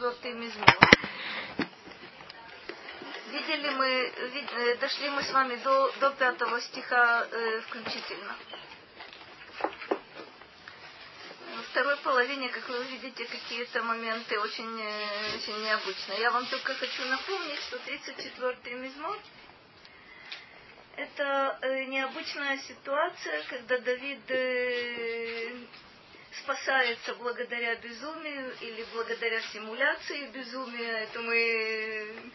34-й мизмор. Видели мы, вид, э, дошли мы с вами до, до пятого стиха э, включительно. Во второй половине, как вы увидите, какие-то моменты очень, э, очень необычные. Я вам только хочу напомнить, что 34-й мизмор это э, необычная ситуация, когда Давид э, спасается благодаря безумию или благодаря симуляции безумия. Это мы,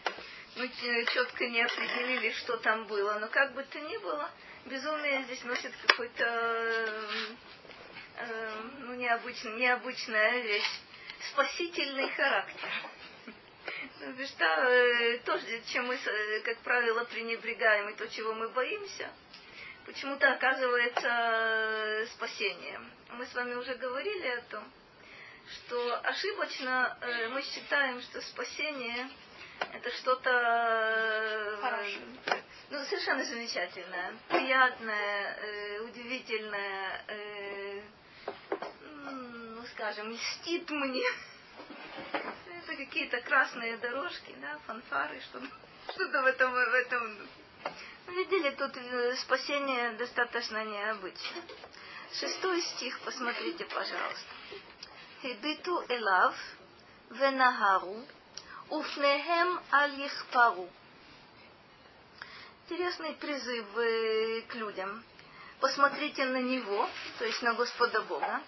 мы четко не определили, что там было. Но как бы то ни было, безумие здесь носит какой-то э, ну, необычный, необычная вещь. Спасительный характер. Ну, что э, то, чем мы, э, как правило, пренебрегаем, и то, чего мы боимся, почему-то оказывается э, спасением. Мы с вами уже говорили о том, что ошибочно мы считаем, что спасение это что-то ну, совершенно замечательное, приятное, удивительное, ну, скажем, льстит мне это какие-то красные дорожки, да, фанфары, что-то, что-то в этом, в этом. Видели, тут э, спасение достаточно необычно. Шестой стих, посмотрите, пожалуйста. Хибиту элав венахару уфнехем аль ихпару. Интересный призыв э, к людям. Посмотрите на него, то есть на Господа Бога.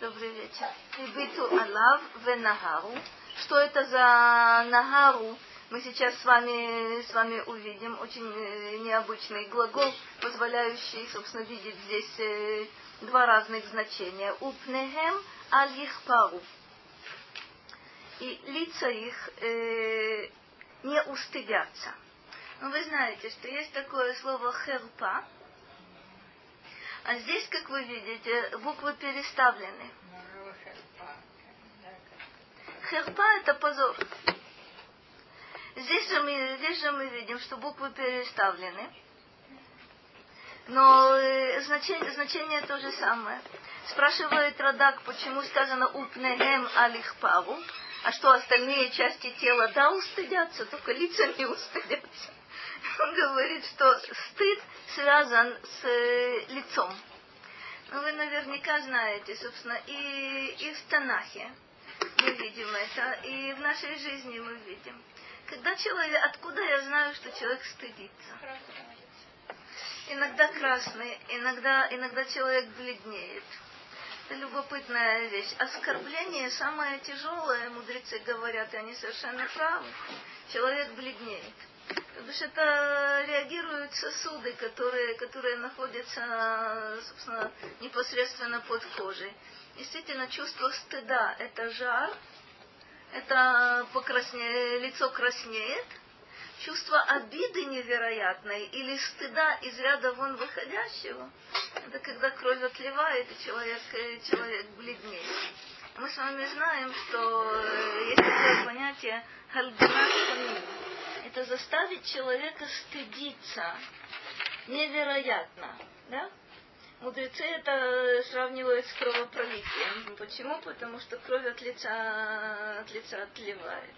Добрый вечер. Хибиту алав венахару что это за нагару, мы сейчас с вами, с вами увидим очень э, необычный глагол, позволяющий, собственно, видеть здесь э, два разных значения. Упнехем аль пару. И лица их э, не устыдятся. Но вы знаете, что есть такое слово херпа, а здесь, как вы видите, буквы переставлены. Херпа – это позор. Здесь же, мы, здесь же мы видим, что буквы переставлены. Но э, значение, значение то же самое. Спрашивает Радак, почему сказано «упнегем алихпаву», а что остальные части тела, да, устыдятся, только лица не устыдятся. Он говорит, что стыд связан с э, лицом. Ну, вы наверняка знаете, собственно, и, и в Танахе мы видим это, и в нашей жизни мы видим. Когда человек, откуда я знаю, что человек стыдится? Иногда красный, иногда, иногда человек бледнеет. Это любопытная вещь. Оскорбление самое тяжелое, мудрецы говорят, и они совершенно правы. Человек бледнеет. Потому что это реагируют сосуды, которые, которые находятся, собственно, непосредственно под кожей. Действительно, чувство стыда – это жар, это покрасне... лицо краснеет, чувство обиды невероятной или стыда из ряда вон выходящего, это когда кровь отливает, и человек, человек бледнеет. Мы с вами знаем, что э, есть такое понятие хальбинат Это заставить человека стыдиться невероятно. Да? Мудрецы это сравнивают с кровопролитием. Почему? Потому что кровь от лица, от лица отливает.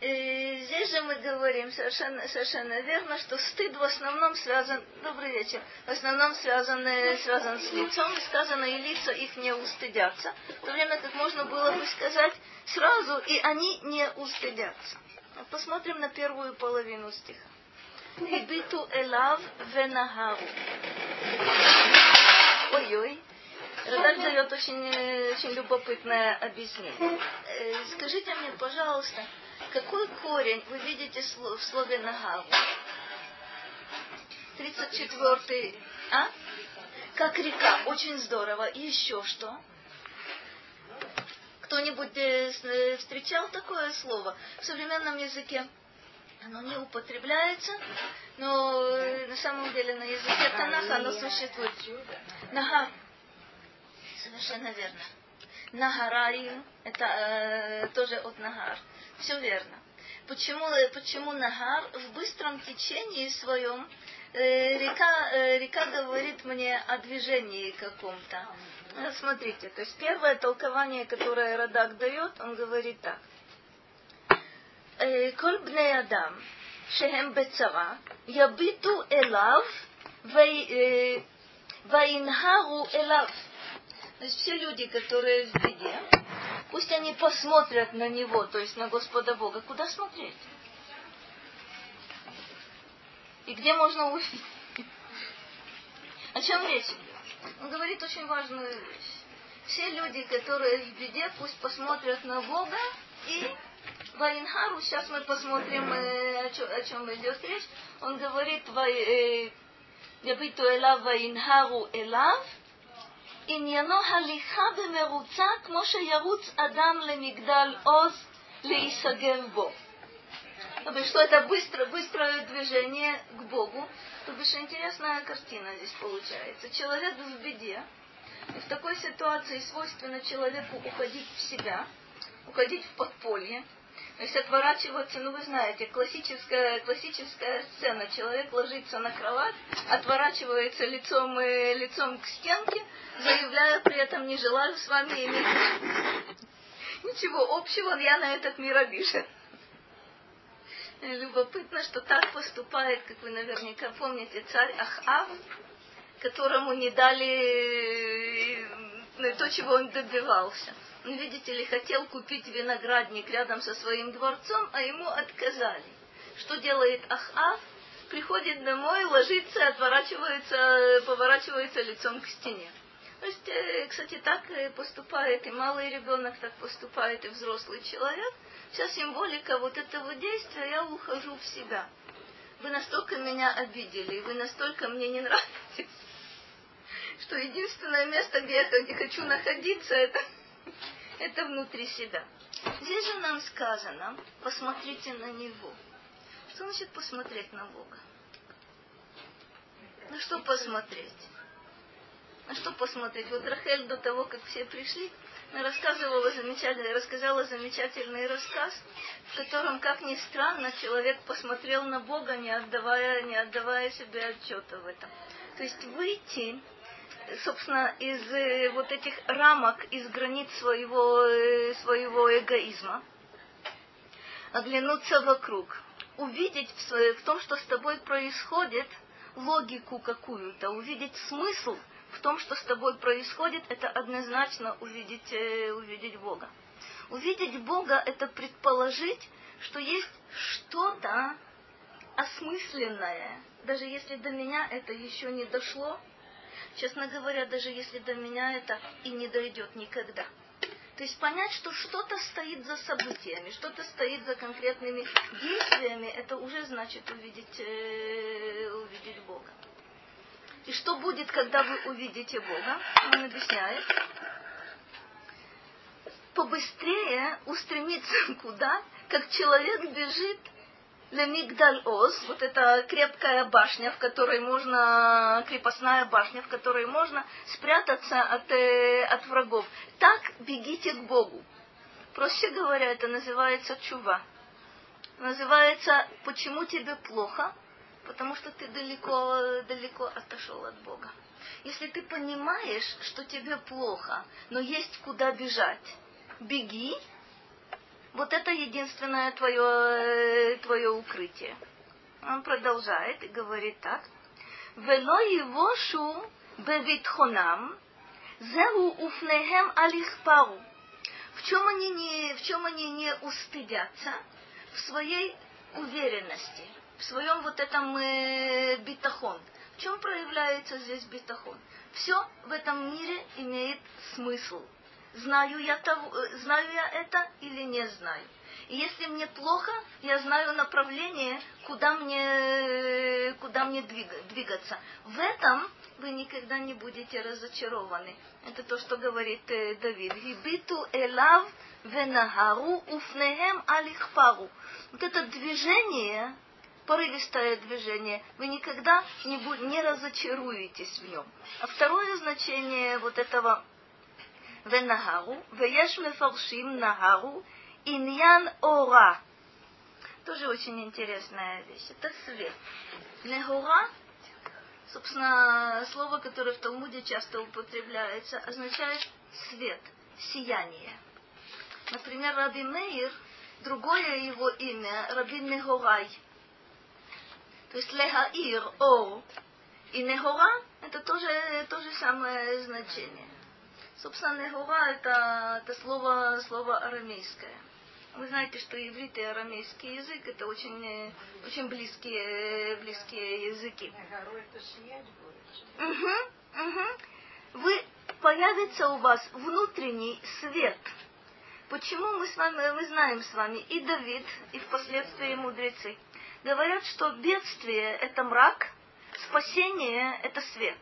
И здесь же мы говорим совершенно, совершенно верно, что стыд в основном связан, добрый вечер, в основном связан, связан с лицом, и сказано, и лица их не устыдятся, в то время как можно было бы сказать сразу, и они не устыдятся. Посмотрим на первую половину стиха. Хибиту элав венахару. Ой-ой. Радак дает очень, очень любопытное объяснение. Э, скажите мне, пожалуйста, какой корень вы видите в слове нагаву? 34-й. А? Как река. Очень здорово. И еще что? Кто-нибудь э, э, встречал такое слово в современном языке? Оно не употребляется, но э, на самом деле на языке Танаха оно существует. Нагар. Совершенно верно. Нагараю, это э, тоже от нагар. Все верно. Почему, э, почему нагар в быстром течении своем э, река, э, река говорит мне о движении каком-то. Смотрите, то есть первое толкование, которое Радак дает, он говорит так. כל בני אדם שהם בצרה יביטו אליו וינהרו אליו. То есть все люди, которые в беде, пусть они посмотрят на него, то есть на Господа Бога. Куда смотреть? И где можно увидеть? О чем речь идет? Он говорит очень важную вещь. Все люди, которые в беде, пусть посмотрят на Бога и Ваинхару, сейчас мы посмотрим, э, о, чем, о чем идет речь. Он говорит, יביטו אליו וינהרו אליו, עניינו הליכה במרוצה כמו שירוץ אדם למגדל עוז להיסגר בו. То бишь, что это быстро, быстрое движение к Богу. То бишь, интересная картина здесь получается. Человек в беде, и в такой ситуации свойственно человеку уходить в себя, уходить в подполье, есть отворачиваться, ну вы знаете, классическая, классическая сцена. Человек ложится на кровать, отворачивается лицом, э, лицом к стенке, заявляя при этом не желаю с вами иметь ничего общего, я на этот мир обижен. Любопытно, что так поступает, как вы наверняка помните, царь Ахав, которому не дали э, то, чего он добивался видите ли, хотел купить виноградник рядом со своим дворцом, а ему отказали. Что делает Ахав? Приходит домой, ложится, отворачивается, поворачивается лицом к стене. То есть, э, кстати, так поступает и малый ребенок, так поступает и взрослый человек. Вся символика вот этого действия, я ухожу в себя. Вы настолько меня обидели, вы настолько мне не нравитесь, что единственное место, где я хочу находиться, это это внутри себя. Здесь же нам сказано, посмотрите на Него. Что значит посмотреть на Бога? На что посмотреть? На что посмотреть? Вот Рахель до того, как все пришли, рассказывала замечательный, рассказала замечательный рассказ, в котором, как ни странно, человек посмотрел на Бога, не отдавая, не отдавая себе отчета в этом. То есть выйти собственно, из э, вот этих рамок, из границ своего, э, своего эгоизма, оглянуться вокруг, увидеть в, в том, что с тобой происходит, логику какую-то, увидеть смысл в том, что с тобой происходит, это однозначно увидеть, э, увидеть Бога. Увидеть Бога – это предположить, что есть что-то осмысленное, даже если до меня это еще не дошло, Честно говоря, даже если до меня это и не дойдет никогда. То есть понять, что что-то стоит за событиями, что-то стоит за конкретными действиями, это уже значит увидеть, э, увидеть Бога. И что будет, когда вы увидите Бога? Он объясняет. Побыстрее устремиться куда, как человек бежит Лемигдаль Оз, вот эта крепкая башня, в которой можно, крепостная башня, в которой можно спрятаться от, э, от врагов. Так бегите к Богу. Проще говоря, это называется чува. Называется «Почему тебе плохо?» Потому что ты далеко, далеко отошел от Бога. Если ты понимаешь, что тебе плохо, но есть куда бежать, беги вот это единственное твое, твое укрытие. Он продолжает и говорит так. Вело его шу бевитхонам, зеру уфнехем алихпару. В чем они не, в чем они не устыдятся? В своей уверенности, в своем вот этом э, битахон. В чем проявляется здесь битахон? Все в этом мире имеет смысл знаю я, того, э, знаю я это или не знаю. И если мне плохо, я знаю направление, куда мне, куда мне двигаться. В этом вы никогда не будете разочарованы. Это то, что говорит э, Давид. Гибиту элав венахару уфнехем алихпару. Вот это движение, порывистое движение, вы никогда не, не разочаруетесь в нем. А второе значение вот этого венахару, вееш мефоршим нахару, иньян ора. Тоже очень интересная вещь. Это свет. Нехура, собственно, слово, которое в Талмуде часто употребляется, означает свет, сияние. Например, Раби Мейр, другое его имя, Раби Нехорай. То есть Легаир о и Нехора – это тоже, то же самое значение. Собственно, Нехора – это, это слово, слово арамейское. Вы знаете, что иврит и арамейский язык это очень, очень близкие, близкие языки. Угу, угу. Вы появится у вас внутренний свет. Почему мы с вами, мы знаем с вами и Давид, и впоследствии мудрецы говорят, что бедствие это мрак, спасение это свет.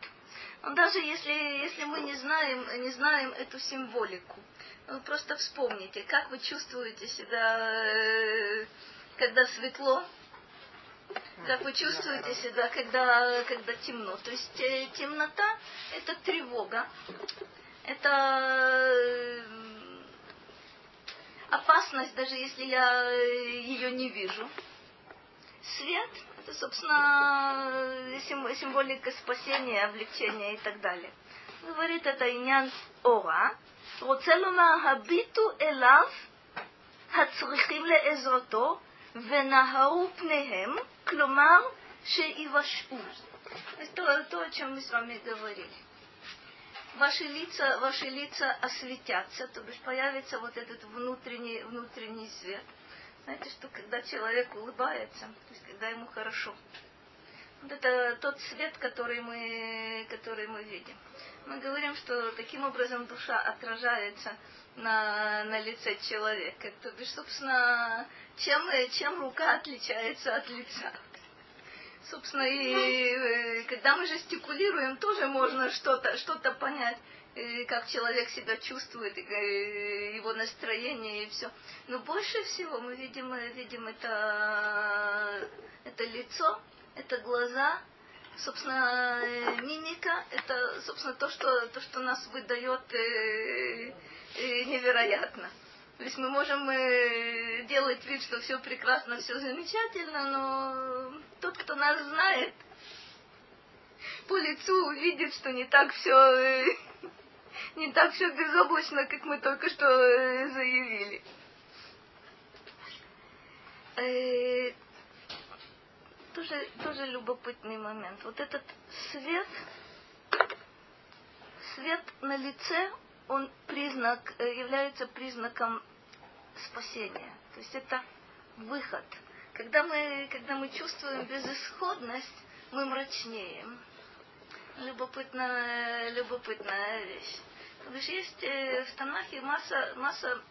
Даже если, если мы не знаем, не знаем эту символику, просто вспомните, как вы чувствуете себя, э, когда светло, как вы чувствуете себя, когда, когда темно. То есть э, темнота – это тревога, это э, опасность, даже если я ее не вижу. Свет – это, собственно, символика спасения, облегчения и так далее. Говорит это Инян Ора, רוצה לומר, הביטו אליו הצריכים לעזרתו ונהרו פניהם, כלומר שיבשעו. Это то, о чем мы с вами говорили. Ваши лица, ваши лица осветятся, то бишь появится вот этот внутренний, внутренний свет. знаете, что когда человек улыбается, то есть когда ему хорошо, вот это тот свет, который мы, который мы видим мы говорим, что таким образом душа отражается на, на лице человека. То бишь, собственно, чем, чем рука отличается от лица. Собственно, и э, когда мы жестикулируем, тоже можно что-то что понять, как человек себя чувствует, э, его настроение и все. Но больше всего мы видим, видим это, это лицо, это глаза, собственно, э, мимика – это, собственно, то, что, то, что нас выдает э, э, невероятно. То есть мы можем э, делать вид, что все прекрасно, все замечательно, но тот, кто нас знает, по лицу увидит, что не так все э, не так все безоблачно, как мы только что э, заявили. Э, тоже, тоже любопытный момент. Вот этот свет, свет на лице, он признак, э, является признаком спасения. То есть это выход. Когда мы, когда мы чувствуем безысходность, мы мрачнеем. Любопытная, любопытная вещь. Есть э, в Танахе масса, масса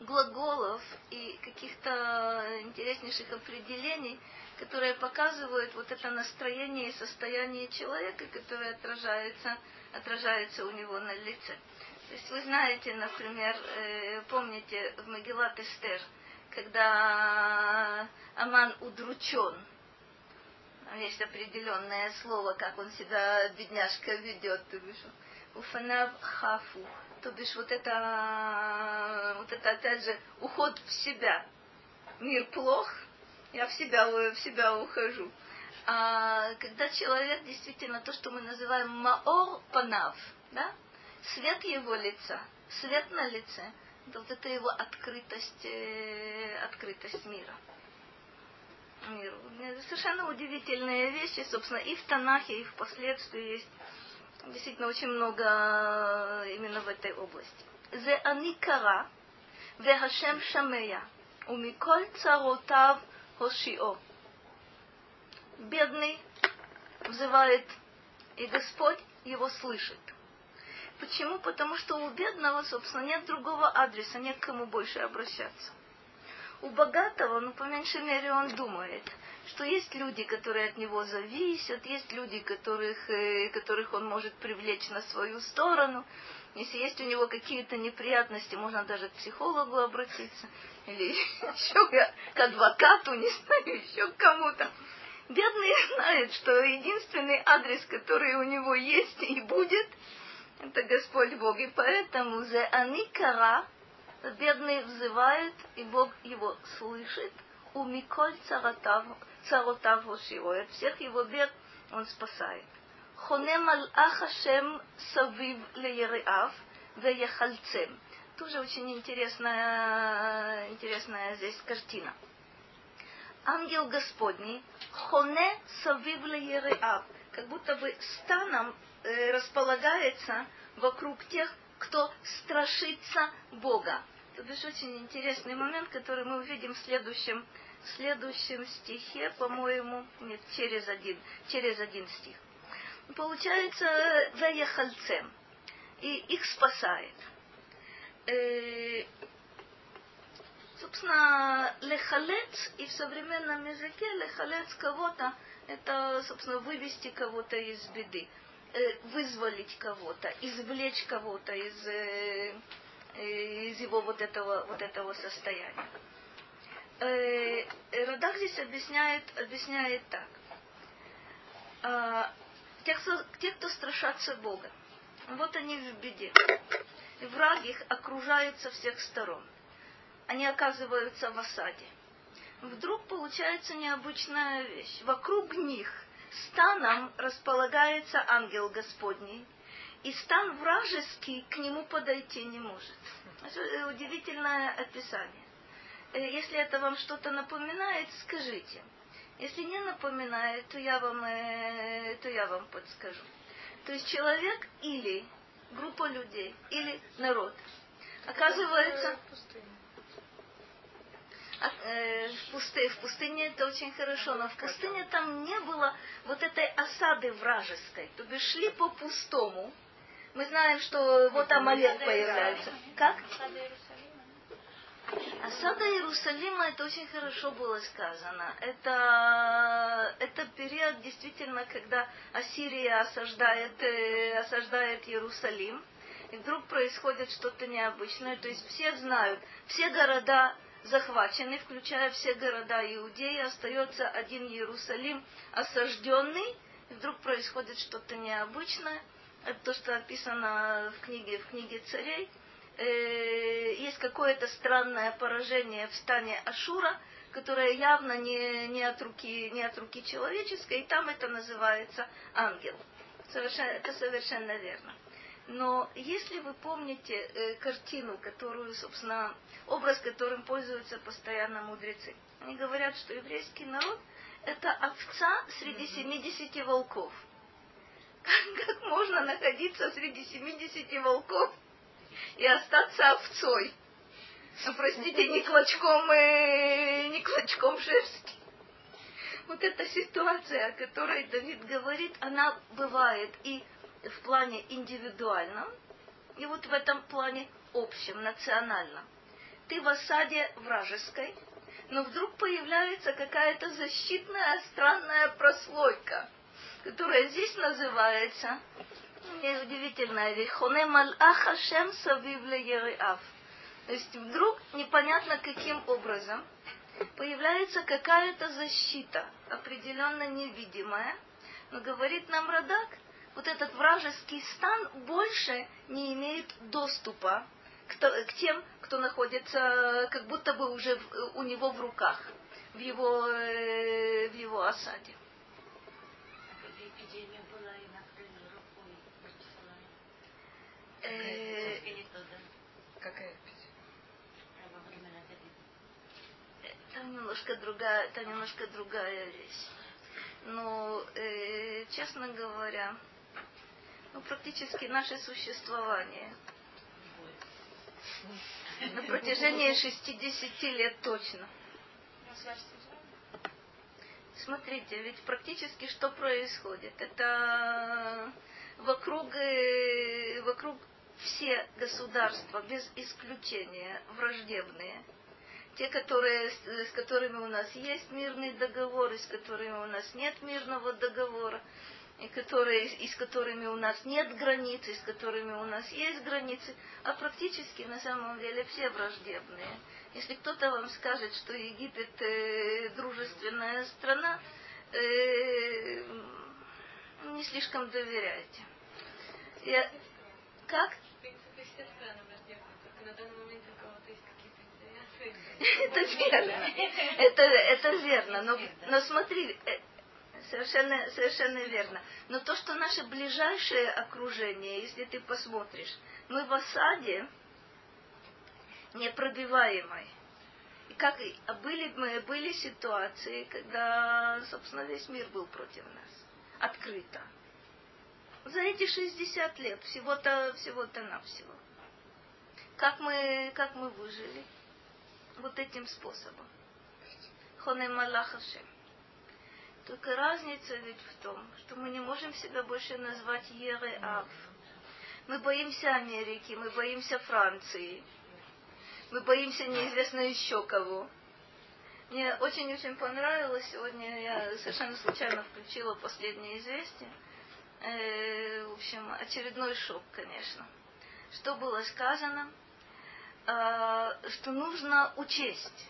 глаголов и каких-то интереснейших определений, которые показывают вот это настроение и состояние человека, которое отражается, отражается у него на лице. То есть вы знаете, например, э, помните в Магеллат Эстер, когда Аман удручен, есть определенное слово, как он себя, бедняжка, ведет, уфанав хафу, то бишь вот это, вот это опять же уход в себя. Мир плох, я в себя, в себя ухожу. А когда человек действительно то, что мы называем маор панав, да, свет его лица, свет на лице, это вот это его открытость, э, открытость мира. Миру. Совершенно удивительные вещи, собственно, и в Танахе, и впоследствии есть действительно очень много именно в этой области. זה אני קרא, והשם שמע, ומכל צרותיו Хошио. Бедный взывает, и Господь его слышит. Почему? Потому что у бедного, собственно, нет другого адреса, нет к кому больше обращаться. У богатого, ну, по меньшей мере, он думает, что есть люди, которые от него зависят, есть люди, которых, э, которых он может привлечь на свою сторону. Если есть у него какие-то неприятности, можно даже к психологу обратиться или еще к адвокату, не знаю, еще к кому-то. Бедный знает, что единственный адрес, который у него есть и будет, это Господь Бог. И поэтому за Аникара бедный взывает, и Бог его слышит у Миколь царотав Роширо, от всех его бед он спасает. Хонем аль-ах Ашем савив леяриав веяхальцем. Тоже очень интересная, интересная здесь картина. Ангел Господний, хоне савив леяриав, как будто бы станом э, располагается вокруг тех, кто страшится Бога. Это очень интересный момент, который мы увидим в следующем, в следующем стихе, по-моему, нет, через один, через один стих. Получается, Веяхальцем. И их спасает. Э, собственно, лехалец и в современном языке лехалец кого-то это, собственно, вывести кого-то из беды, э, вызволить кого-то, извлечь кого-то из, э, из его вот этого, вот этого состояния. Радах здесь объясняет, объясняет так. А, те, кто, те, кто страшатся Бога, вот они в беде. И враг их окружает со всех сторон. Они оказываются в осаде. Вдруг получается необычная вещь. Вокруг них станом располагается ангел Господний, и стан вражеский к нему подойти не может. Это удивительное описание. Э, если это вам что-то напоминает, скажите. Если не напоминает, то я вам, э, то я вам подскажу. То есть человек или группа людей, или народ. Оказывается, а, э, в, пустыне, в пустыне это очень хорошо, но в пустыне там не было вот этой осады вражеской. То бишь шли по пустому. Мы знаем, что вот Амалек появляется. Как? Осада Иерусалима, это очень хорошо было сказано. Это, это период действительно, когда Ассирия осаждает, э, осаждает Иерусалим. И вдруг происходит что-то необычное. То есть все знают, все города захвачены, включая все города Иудеи, остается один Иерусалим осажденный. И вдруг происходит что-то необычное. Это то, что описано в книге, в книге царей э, есть какое-то странное поражение в стане Ашура, которое явно не, не, от руки, не от руки человеческой, и там это называется ангел. Совершенно, это совершенно верно. Но если вы помните э, картину, которую, собственно, образ, которым пользуются постоянно мудрецы, они говорят, что еврейский народ – это овца среди 70 волков. Как, можно находиться среди 70 волков и остаться овцой. Ну, простите, не клочком, э, не клочком шерсти. Вот эта ситуация, о которой Давид говорит, она бывает и в плане индивидуальном, и вот в этом плане общем, национальном. Ты в осаде вражеской, но вдруг появляется какая-то защитная странная прослойка, которая здесь называется удивительная вещь. Хоне малах Хашем савив леериав. То есть вдруг непонятно каким образом появляется какая-то защита, определенно невидимая, но говорит нам Радак, вот этот вражеский стан больше не имеет доступа к, тем, кто находится как будто бы уже у него в руках, в его, э, в его осаде. Э, Какая Там немножко другая, там немножко другая вещь. Но, э, честно говоря, ну, практически наше существование на протяжении 60 лет точно. Смотрите, ведь практически что происходит? Это вокруг, э, вокруг все государства, без исключения, враждебные. Те, которые, с которыми у нас есть мирный договор, и с которыми у нас нет мирного договора, и которые, и с которыми у нас нет границ, и с которыми у нас есть границы, а практически на самом деле все враждебные. Если кто-то вам скажет, что Египет э, дружественная страна, э, не слишком доверяйте. Я... Как? Это верно. Это, это верно. Но, но смотри, э, Совершенно, совершенно верно. Но то, что наше ближайшее окружение, если ты посмотришь, мы в осаде непробиваемой. И как были, мы, были ситуации, когда, собственно, весь мир был против нас. Открыто. За эти 60 лет, всего-то, всего-то навсего. Как мы, как мы выжили? Вот этим способом. Хонем Аллахашем. Только разница ведь в том, что мы не можем себя больше назвать Ереав. Мы боимся Америки, мы боимся Франции, мы боимся неизвестно еще кого. Мне очень-очень понравилось. Сегодня я совершенно случайно включила последнее известие. Э, в общем, очередной шок, конечно. Что было сказано? Э, что нужно учесть,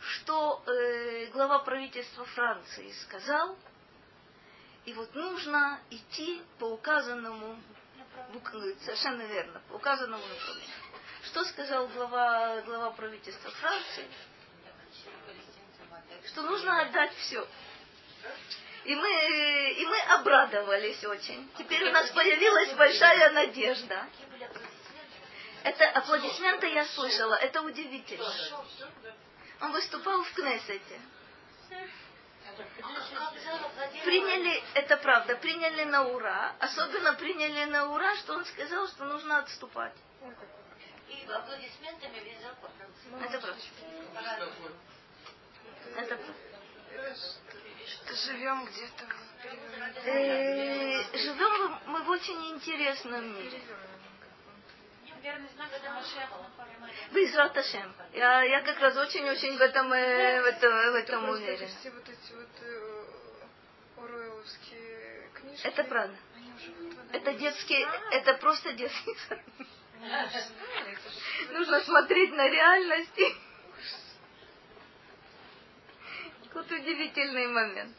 что э, глава правительства Франции сказал, и вот нужно идти по указанному, совершенно верно, по указанному направлению. Что сказал глава, глава правительства Франции? Что нужно отдать все. И мы, и мы обрадовались очень. Теперь у нас появилась большая надежда. Это аплодисменты я слышала, это удивительно. Он выступал в Кнессете. Приняли, это правда, приняли на ура. Особенно приняли на ура, что он сказал, что нужно отступать и аплодисментами по Это правда. Это правда. Живем где-то. Э, живем мы в очень интересном мире. Безрат Ашем. Я, я как раз очень-очень в этом, э, в этом, в этом уверен. Все вот эти вот э, книжки. Это правда. Это детские, это просто детские Нужно смотреть на реальности. Вот удивительный момент.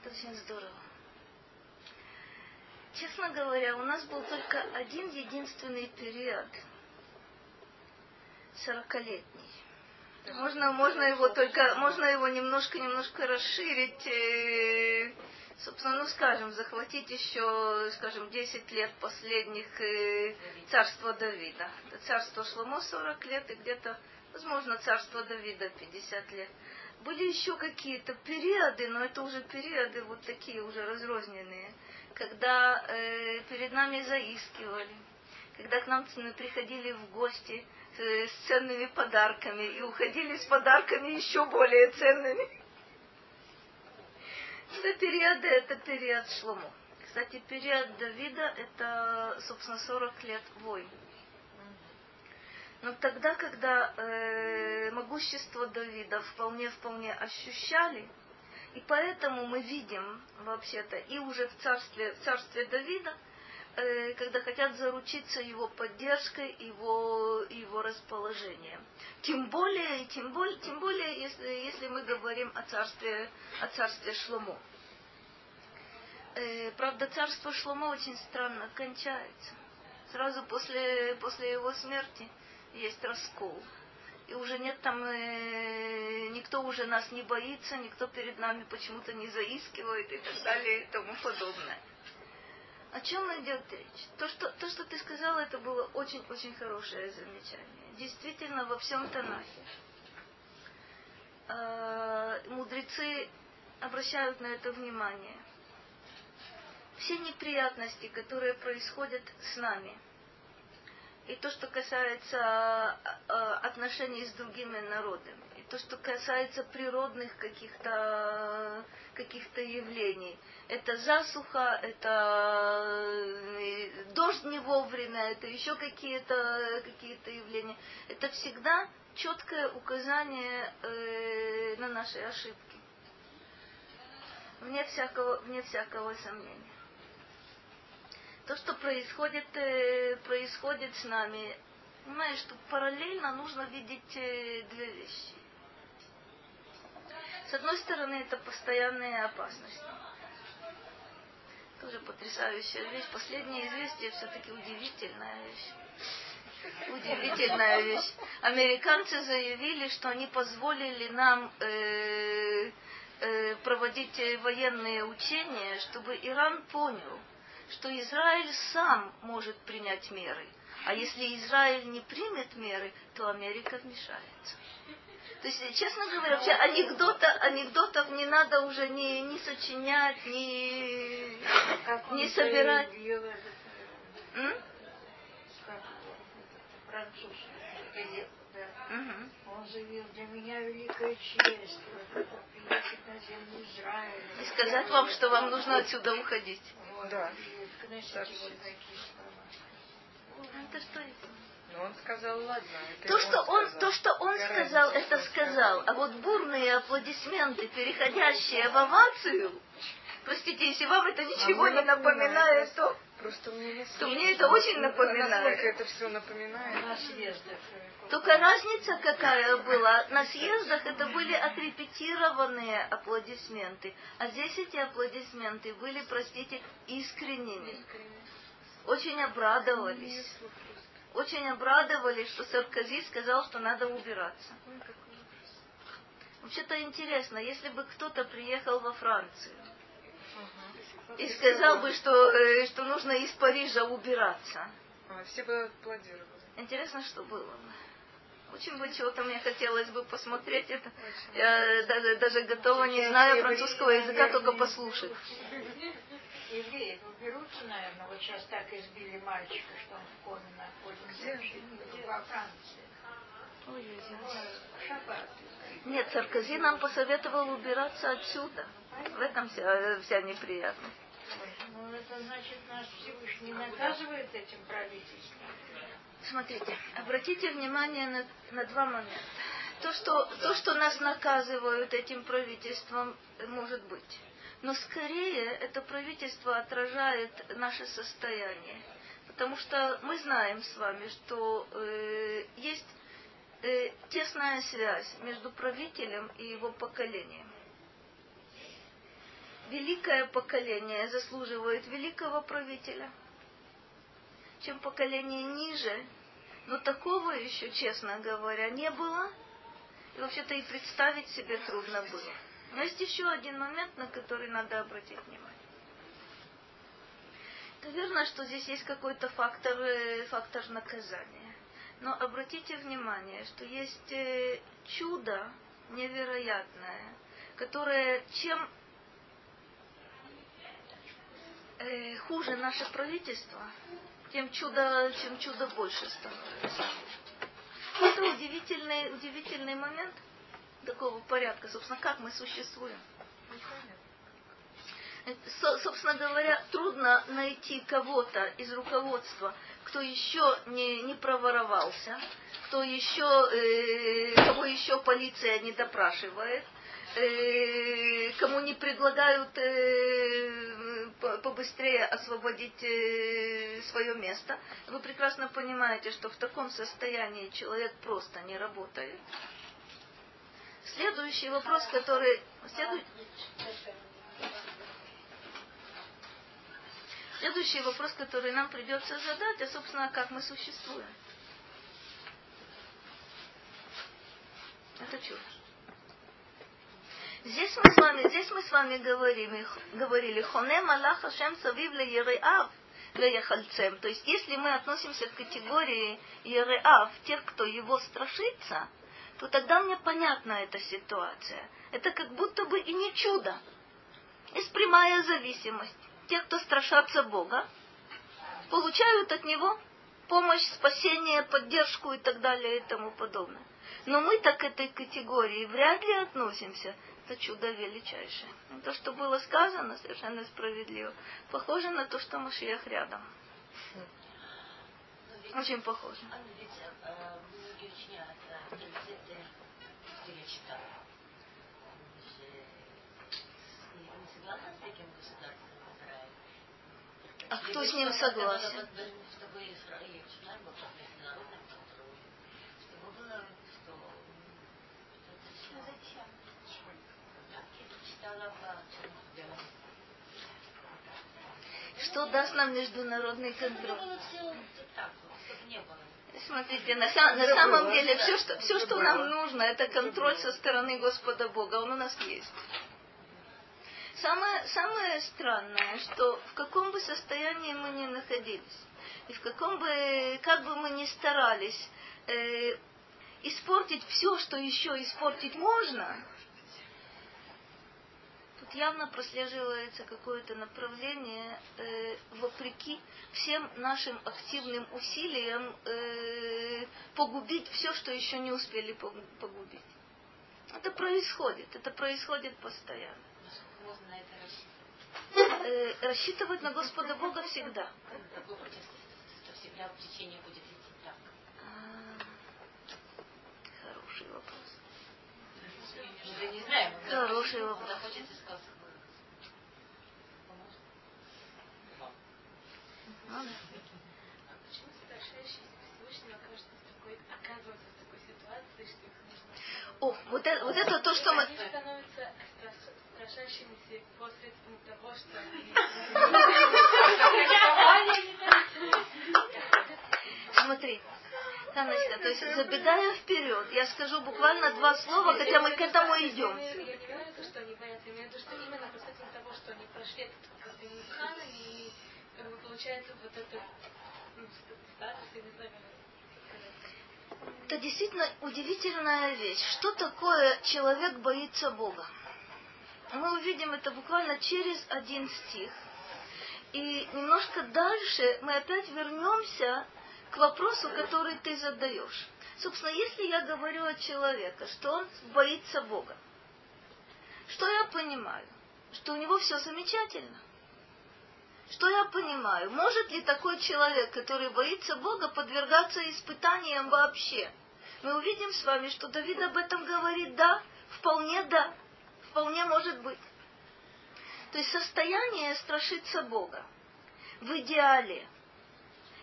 Это очень здорово. Честно говоря, у нас был только один единственный период, сорокалетний. Можно, можно его только, можно его немножко, немножко расширить, э, собственно, ну, скажем, захватить еще, скажем, 10 лет последних э, царства Давида. Царство Шломо 40 лет и где-то, возможно, царство Давида 50 лет. Были еще какие-то периоды, но это уже периоды вот такие уже разрозненные когда э, перед нами заискивали, когда к нам приходили в гости э, с ценными подарками и уходили с подарками еще более ценными. Это период, это период Шломо. Кстати, период Давида это, собственно, 40 лет войн. Но тогда, когда э, могущество Давида вполне-вполне ощущали, и поэтому мы видим вообще-то и уже в царстве, в царстве Давида, э, когда хотят заручиться его поддержкой, его, его расположением. Тем более, тем более, тем более если, если мы говорим о царстве, о царстве Шломо. Э, правда, царство Шломо очень странно кончается. Сразу после, после его смерти есть раскол и уже нет там, э, никто уже нас не боится, никто перед нами почему-то не заискивает и так далее и тому подобное. О чем идет речь? То что, то, что ты сказала, это было очень-очень хорошее замечание. Действительно, во всем Танахе э, мудрецы обращают на это внимание. Все неприятности, которые происходят с нами – и то, что касается э, отношений с другими народами, и то, что касается природных каких-то каких явлений. Это засуха, это э, дождь не вовремя, это еще какие-то какие явления. Это всегда четкое указание э, на наши ошибки. Вне всякого, вне всякого сомнения то, что происходит, э, происходит с нами, понимаешь, что параллельно нужно видеть э, две вещи. С одной стороны, это постоянные опасности. Тоже потрясающая вещь. Последнее известие все-таки удивительная вещь. Удивительная вещь. Американцы заявили, что они позволили нам э, э, проводить военные учения, чтобы Иран понял, что Израиль сам может принять меры. А если Израиль не примет меры, то Америка вмешается. То есть, честно говоря, вообще анекдота, анекдотов не надо уже не, не сочинять, не, не собирать. Угу. Он заявил, для меня великая честь. И сказать вам, что вам нужно отсюда уходить. Да. Это что это? Но он сказал, ладно. Это то, что он, сказал. то, что он сказал, это сказал. А вот бурные аплодисменты, переходящие в овацию, простите, если вам это ничего а не напоминает, то, Просто мне не то мне это очень напоминает. Насколько это все напоминает? На съездах. Только разница какая была. На съездах это были отрепетированные аплодисменты, а здесь эти аплодисменты были, простите, искренними. Очень обрадовались очень обрадовались, что Саркози сказал, что надо убираться. Вообще-то интересно, если бы кто-то приехал во Францию и сказал бы, что, э, что нужно из Парижа убираться. А, все бы аплодировали. Интересно, что было бы. Очень бы чего-то мне хотелось бы посмотреть это. Я даже, даже готова, не знаю французского языка, только послушать евреев уберутся, наверное, вот сейчас так избили мальчика, что он в коме находится во Франции. Ой, Шаббат. Нет, Саркози нам посоветовал убираться отсюда. В этом вся, вся неприятность. Ну, это значит, наш Всевышний наказывает этим правительством. Смотрите, обратите внимание на, на два момента. То что, то, что нас наказывают этим правительством, может быть но скорее это правительство отражает наше состояние. Потому что мы знаем с вами, что э, есть э, тесная связь между правителем и его поколением. Великое поколение заслуживает великого правителя. Чем поколение ниже, но такого еще, честно говоря, не было. И вообще-то и представить себе трудно было. Но есть еще один момент, на который надо обратить внимание. Это верно, что здесь есть какой-то фактор, э, фактор наказания. Но обратите внимание, что есть э, чудо невероятное, которое чем э, хуже наше правительство, тем чудо, чем чудо больше становится. Это удивительный, удивительный момент – такого порядка, собственно, как мы существуем. Собственно говоря, трудно найти кого-то из руководства, кто еще не, не проворовался, кто еще, э, кого еще полиция не допрашивает, э, кому не предлагают э, побыстрее освободить э, свое место. Вы прекрасно понимаете, что в таком состоянии человек просто не работает. Следующий вопрос, который... Следует... Следующий вопрос, который нам придется задать, а, собственно, как мы существуем. Это чудо. Здесь мы с вами, здесь мы с вами говорим, говорили, хоне малах Хашем савив ле ереав ле То есть, если мы относимся к категории ереав, тех, кто его страшится, то тогда мне понятна эта ситуация. Это как будто бы и не чудо. Есть прямая зависимость. Те, кто страшатся Бога, получают от Него помощь, спасение, поддержку и так далее и тому подобное. Но мы так к этой категории вряд ли относимся. Это чудо величайшее. То, что было сказано, совершенно справедливо. Похоже на то, что Машиях рядом. Очень похоже. А кто с ним согласен? Что даст нам международный контроль? Смотрите, на, на самом деле все что, все, что нам нужно, это контроль со стороны Господа Бога. Он у нас есть. Самое, самое странное, что в каком бы состоянии мы ни находились, и в каком бы, как бы мы ни старались э, испортить все, что еще испортить можно, тут явно прослеживается какое-то направление, э, вопреки всем нашим активным усилиям э, погубить все, что еще не успели погу- погубить. Это происходит, это происходит постоянно. Э, рассчитывать на Господа Бога всегда. Течение будет идти так. А, Хороший вопрос. Же не знаем. он Хороший вопрос. Захочет и сказал. Ну да. А почему совершающий Всевышнего кажется в такой, оказывается в такой ситуации, что их нужно... О, вот это, вот это то, что мы... Они становятся страшащимися посредством того, что. Смотри, Таночка, то есть забегая вперед, я скажу буквально два слова, хотя мы к этому идем. Это действительно удивительная вещь. Что такое человек боится Бога? Мы увидим это буквально через один стих. И немножко дальше мы опять вернемся к вопросу, который ты задаешь. Собственно, если я говорю от человека, что он боится Бога, что я понимаю? Что у него все замечательно. Что я понимаю? Может ли такой человек, который боится Бога, подвергаться испытаниям вообще? Мы увидим с вами, что Давид об этом говорит, да, вполне да, вполне может быть. То есть состояние страшиться Бога в идеале.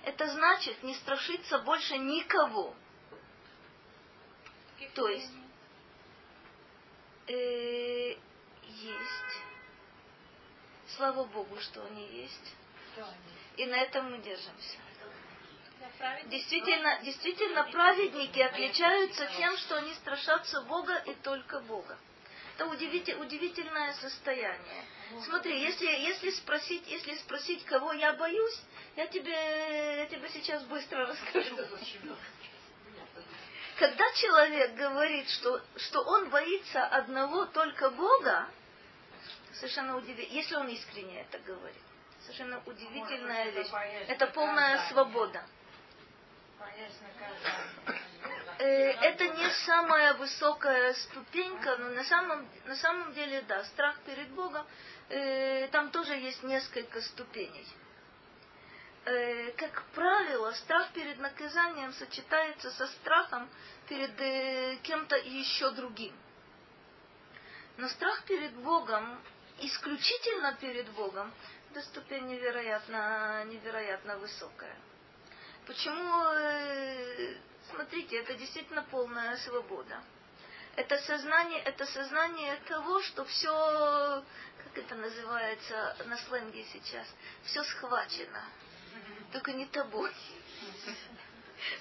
Это значит не страшиться больше никого. То есть э, есть. Слава Богу, что они есть. И на этом мы держимся. Действительно, действительно, праведники отличаются тем, что они страшатся Бога и только Бога. Это удивите- удивительное состояние. Смотри, если, если, спросить, если спросить, кого я боюсь, я тебе, я тебе сейчас быстро расскажу. Когда человек говорит, что, что он боится одного только Бога, совершенно удивительно, если он искренне это говорит, совершенно удивительная вещь. Это полная свобода. Э, Это не самая высокая ступенька, но на самом, на самом деле, да, страх перед Богом, э, там тоже есть несколько ступеней. Э, Как правило, страх перед наказанием сочетается со страхом перед э, кем-то еще другим. Но страх перед Богом, исключительно перед Богом, это ступень невероятно, невероятно высокая. Почему, э, смотрите, это действительно полная свобода. Это сознание, это сознание того, что все, как это называется на сленге сейчас, все схвачено, только не тобой.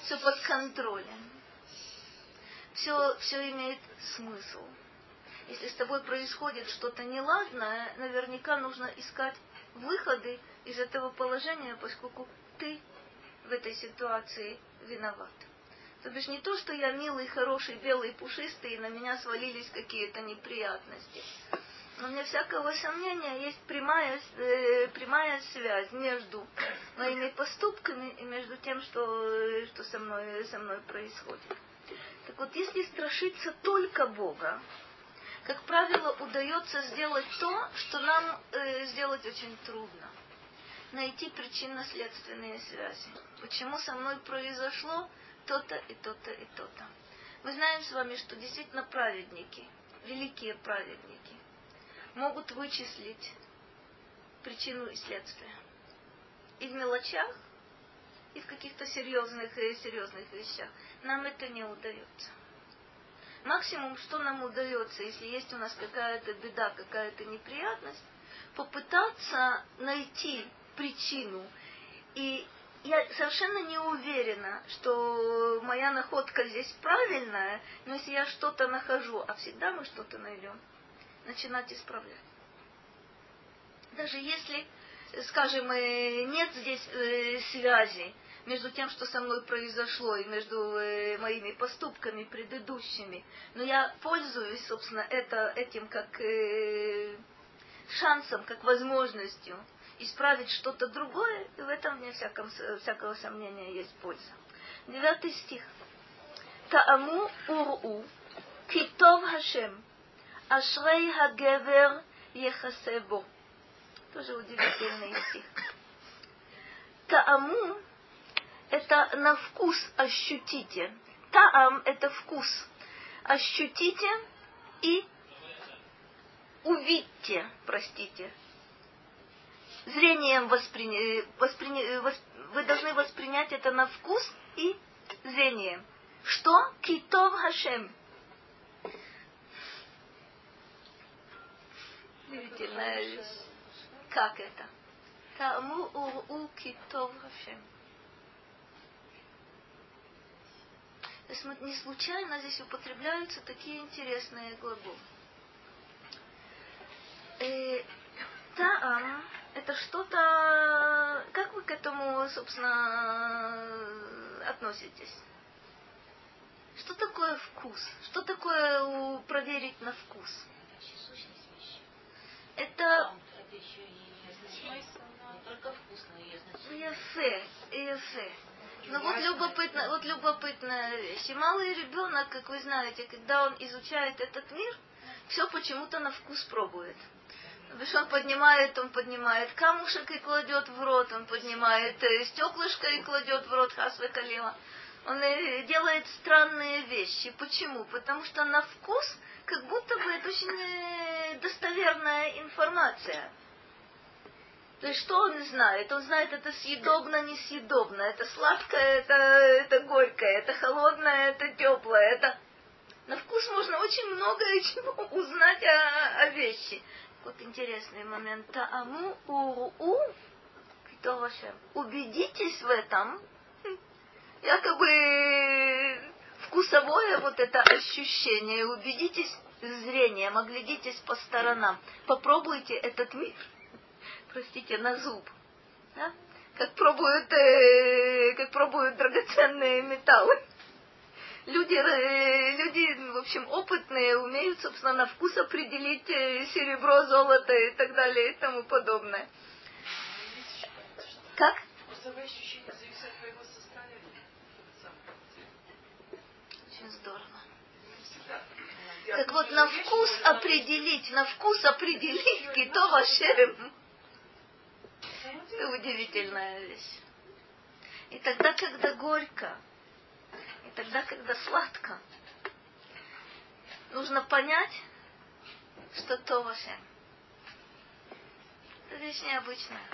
Все под контролем. Все, все имеет смысл. Если с тобой происходит что-то неладное, наверняка нужно искать выходы из этого положения, поскольку ты в этой ситуации виноват. То бишь не то, что я милый, хороший, белый, пушистый, и на меня свалились какие-то неприятности. Но вне всякого сомнения есть прямая, э, прямая связь между моими поступками и между тем, что, что со, мной, со мной происходит. Так вот, если страшиться только Бога, как правило, удается сделать то, что нам э, сделать очень трудно. Найти причинно-следственные связи. Почему со мной произошло то-то и то-то и то-то. Мы знаем с вами, что действительно праведники, великие праведники, могут вычислить причину и следствие. И в мелочах, и в каких-то серьезных и серьезных вещах. Нам это не удается. Максимум, что нам удается, если есть у нас какая-то беда, какая-то неприятность, попытаться найти причину. И я совершенно не уверена, что моя находка здесь правильная, но если я что-то нахожу, а всегда мы что-то найдем, начинать исправлять. Даже если, скажем, э, нет здесь э, связи между тем, что со мной произошло, и между э, моими поступками предыдущими, но я пользуюсь, собственно, это, этим как шансом, как возможностью исправить что-то другое, и в этом, вне всяком, всякого сомнения, есть польза. Девятый стих. Тааму уру, китов Хашем, ашрей хагевер ехасебо. Тоже удивительный стих. Тааму – это на вкус ощутите. Таам – это вкус. Ощутите и увидьте, простите, зрением воспри... Воспри... Восп... вы должны воспринять это на вкус и зрением. Что? Китов Хашем. Удивительная вещь. Как это? Таму уру китов Хашем. Не случайно здесь употребляются такие интересные глаголы. Э, таам это что-то... Как вы к этому, собственно, относитесь? Что такое вкус? Что такое проверить на вкус? Это... Ефе, ефе. Ну вот любопытно, вот любопытная вещь. И малый ребенок, как вы знаете, когда он изучает этот мир, все почему-то на вкус пробует. Видишь, он поднимает, он поднимает камушек и кладет в рот, он поднимает э, стеклышко и кладет в рот хасвы калила. Он э, делает странные вещи. Почему? Потому что на вкус как будто бы это очень э, достоверная информация. То есть что он знает? Он знает, это съедобно, несъедобно, это сладкое, это, это горькое, это холодное, это теплое, это... На вкус можно очень многое чего узнать о, о вещи. Вот интересный момент. Тааму уру Вашем. Убедитесь в этом. Якобы вкусовое вот это ощущение. Убедитесь зрением, оглядитесь по сторонам. Попробуйте этот мир. Простите, на зуб. Да? Как пробуют, э, как пробуют драгоценные металлы люди, э, люди, в общем, опытные, умеют, собственно, на вкус определить э, серебро, золото и так далее и тому подобное. Как? Очень здорово. Так вот, на вкус определить, на вкус определить кито вашем. Это удивительная вещь. И тогда, когда горько, тогда, когда сладко, нужно понять, что то Вашем. Это вещь необычная.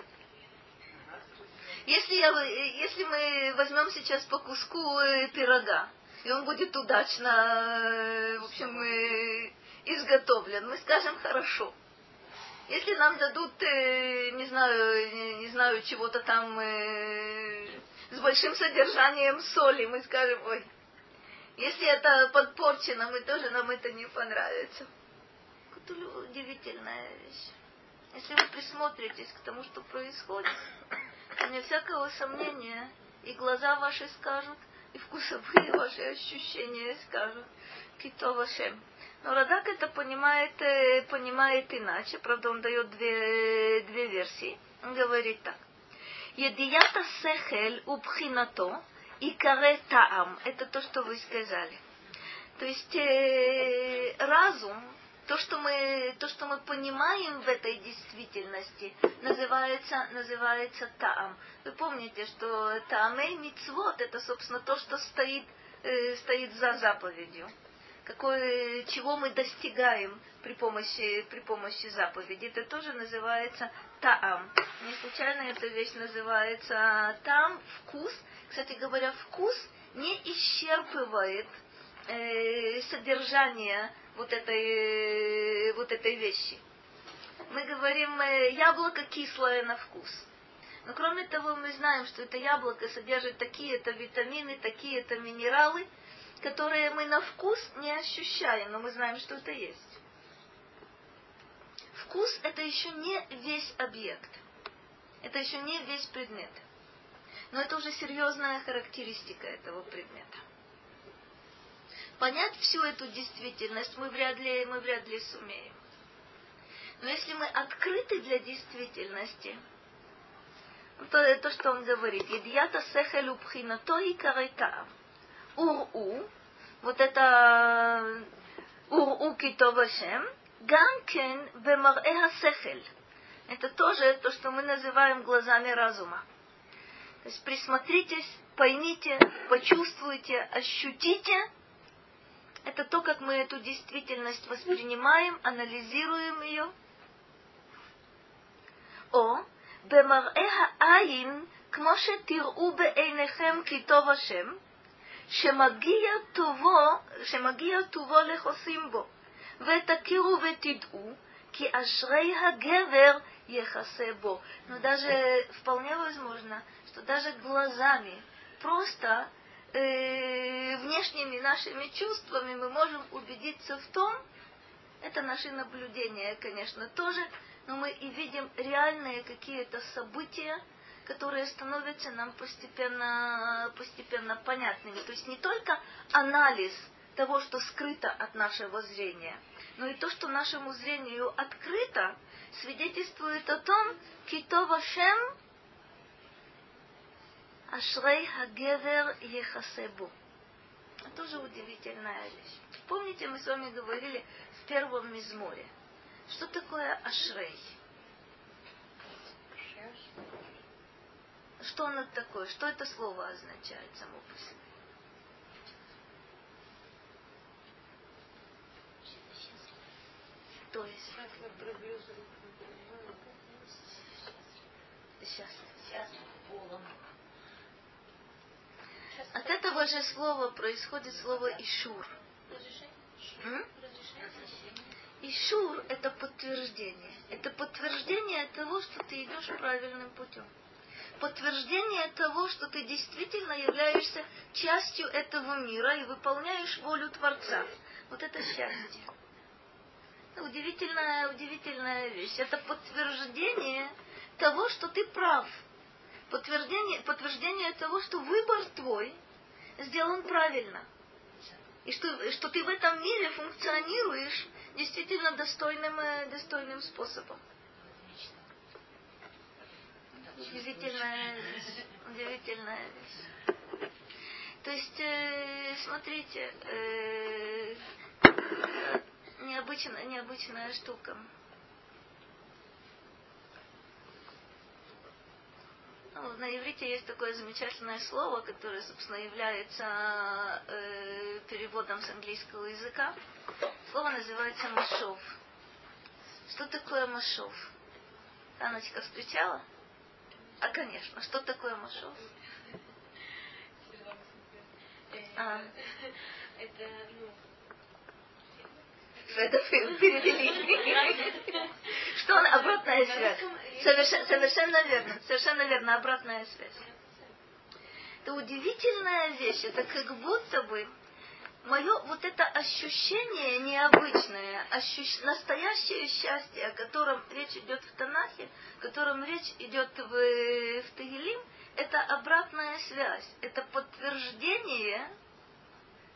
Если, я, если мы возьмем сейчас по куску э, пирога, и он будет удачно, э, в общем, э, изготовлен, мы скажем хорошо. Если нам дадут, не знаю, не знаю, чего-то там с большим содержанием соли, мы скажем, ой, если это подпорчено, мы тоже нам это не понравится. Это удивительная вещь. Если вы присмотритесь к тому, что происходит, то не всякого сомнения, и глаза ваши скажут, и вкусовые ваши ощущения скажут. Кито вашем. Но Радак это понимает, э, понимает иначе. Правда, он дает две, две версии. Он говорит так. Едията сехель убхинато, и каре таам. Это то, что вы сказали. То есть э, разум, то что, мы, то, что мы понимаем в этой действительности, называется, называется таам. Вы помните, что таамей мицвод это, собственно, то, что стоит, э, стоит за заповедью. Какое, чего мы достигаем при помощи, при помощи заповеди. Это тоже называется таам. Не случайно эта вещь называется там, вкус – кстати говоря, вкус не исчерпывает э, содержание вот этой, э, вот этой вещи. Мы говорим, э, яблоко кислое на вкус. Но кроме того, мы знаем, что это яблоко содержит такие-то витамины, такие-то минералы, которые мы на вкус не ощущаем, но мы знаем, что это есть. Вкус это еще не весь объект. Это еще не весь предмет. Но это уже серьезная характеристика этого предмета. Понять всю эту действительность мы вряд ли, мы вряд ли сумеем. Но если мы открыты для действительности, то, то что он говорит, едията сехелю пхинато и карайта. Ур-у, вот это ур-у китовашем, гамкен бемарэ сехель. Это тоже то, что мы называем глазами разума. То есть присмотритесь, поймите, почувствуйте, ощутите. Это то, как мы эту действительность воспринимаем, анализируем ее. או במראה העין, כמו שתראו בעיניכם כי טוב השם, שמגיע טובו, שמגיע טובו לחוסים בו, ותכירו ותדעו, כי אשרי הגבר ехасе бо. Но даже вполне возможно, что даже глазами, просто э, внешними нашими чувствами мы можем убедиться в том, это наши наблюдения, конечно, тоже, но мы и видим реальные какие-то события, которые становятся нам постепенно, постепенно понятными. То есть не только анализ того, что скрыто от нашего зрения, но и то, что нашему зрению открыто, свидетельствует о том, кито вашем ашрей хагевер ехасебу. Тоже удивительная вещь. Помните, мы с вами говорили в первом мизморе – что такое ашрей? Что оно такое? Что это слово означает само по себе? То есть? Счастлив. От этого же слова происходит слово ишур. Ишур – это подтверждение. Это подтверждение того, что ты идешь правильным путем. Подтверждение того, что ты действительно являешься частью этого мира и выполняешь волю Творца. Вот это счастье. Это удивительная, удивительная вещь. Это подтверждение того, что ты прав. Подтверждение, подтверждение того, что выбор твой сделан правильно. И что, что ты в этом мире функционируешь действительно достойным, э, достойным способом. Удивительная вещь. Удивительная вещь. То есть, э, смотрите, э, необычная, необычная штука. Ну, на иврите есть такое замечательное слово, которое, собственно, является э, переводом с английского языка. Слово называется машов. Что такое машов? Аночка встречала? А, конечно. Что такое машов? А. Это, ну, это перевели. Что он, обратная связь. Совершенно, верно. Совершенно верно, обратная связь. Это удивительная вещь. Это как будто бы мое вот это ощущение необычное, настоящее счастье, о котором речь идет в Танахе, о котором речь идет в, в Тагилим, это обратная связь, это подтверждение,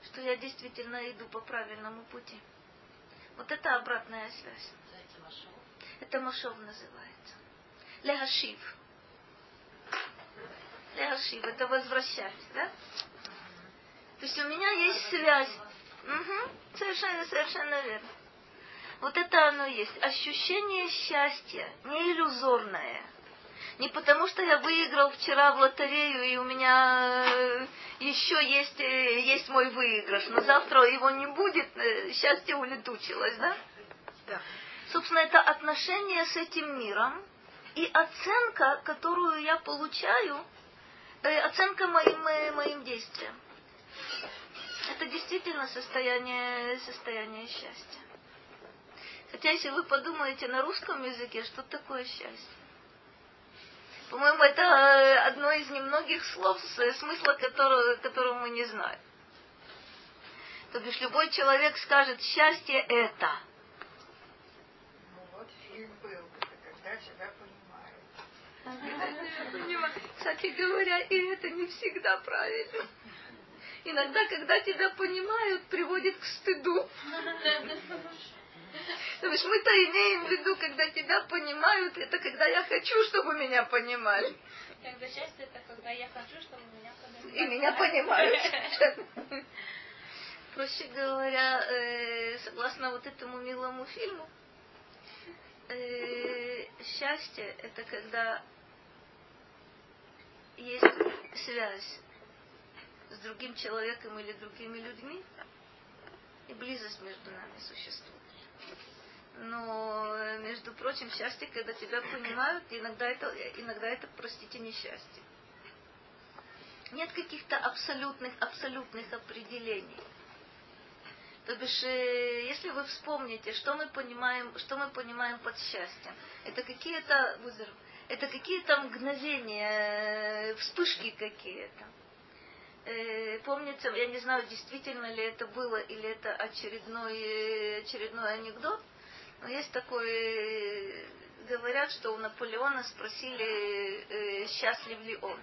что я действительно иду по правильному пути. Вот это обратная связь. Это Машов называется. Лехашив. Лехашив, это возвращать, да? То есть у меня есть связь. Угу, совершенно, совершенно верно. Вот это оно есть. Ощущение счастья, не иллюзорное. Не потому, что я выиграл вчера в лотерею, и у меня э, еще есть, э, есть мой выигрыш, но завтра его не будет, э, счастье улетучилось, да? Да. Собственно, это отношение с этим миром и оценка, которую я получаю, оценка моим, моим действиям. Это действительно состояние, состояние счастья. Хотя, если вы подумаете на русском языке, что такое счастье? По-моему, это э, одно из немногих слов, смысла которого, которого мы не знаем. То бишь любой человек скажет, счастье это. Ну вот фильм был, это когда тебя понимают. Кстати говоря, и это не всегда правильно. Иногда, когда тебя понимают, приводит к стыду. То есть мы-то имеем в виду, когда тебя понимают, это когда я хочу, чтобы меня понимали. Когда счастье, это когда я хочу, чтобы меня понимали. И меня понимают. Проще говоря, э, согласно вот этому милому фильму, э, счастье это когда есть связь с другим человеком или другими людьми, и близость между нами существует. Но, между прочим, счастье, когда тебя понимают, иногда это, иногда это, простите, несчастье. Нет каких-то абсолютных, абсолютных определений. То бишь, э, если вы вспомните, что мы понимаем, что мы понимаем под счастьем, это какие-то, это какие-то мгновения, э, вспышки какие-то. Э, помнится, я не знаю, действительно ли это было или это очередной, очередной анекдот, но есть такой, говорят, что у Наполеона спросили, счастлив ли он.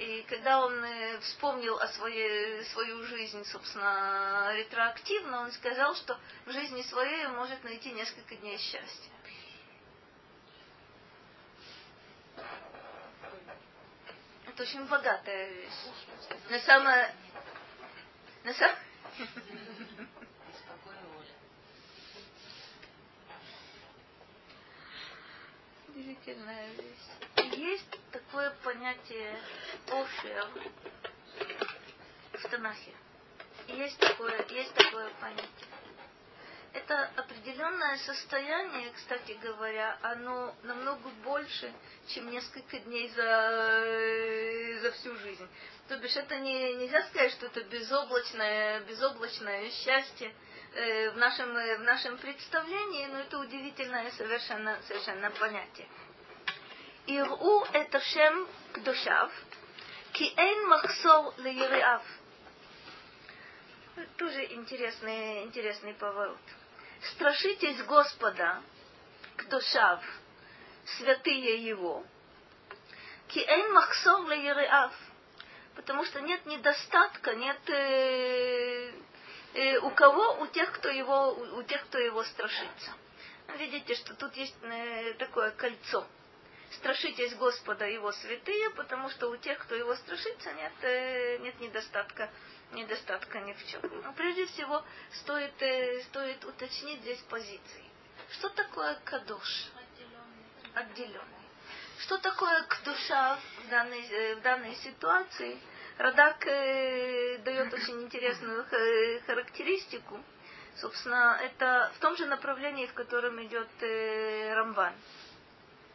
И когда он э, вспомнил о своей, свою жизнь, собственно, ретроактивно, он сказал, что в жизни своей он может найти несколько дней счастья. Это очень богатая вещь. На самое... На самое... Удивительная вещь. Есть такое понятие офер в Танахе. Есть такое, есть такое понятие. Это определенное состояние, кстати говоря, оно намного больше, чем несколько дней за, за всю жизнь. То бишь это не, нельзя сказать, что это безоблачное, безоблачное счастье Э, в нашем, э, в нашем представлении, но это удивительное совершенно, совершенно понятие. Иру это шем кдушав, ки эйн махсор леериав. Тоже интересный, интересный поворот. Страшитесь Господа, кдушав, святые его, ки эйн махсор леериав. Потому что нет недостатка, нет э, э, у кого, у тех, кто его, у тех, кто его страшится. Видите, что тут есть э, такое кольцо – страшитесь Господа Его святые, потому что у тех, кто Его страшится, нет, э, нет недостатка, недостатка ни в чем. Но прежде всего стоит, э, стоит уточнить здесь позиции. Что такое кадош? Отделенный. Что такое кдуша в данной, э, в данной ситуации? Радак э, дает очень интересную характеристику. Собственно, это в том же направлении, в котором идет э, Рамбан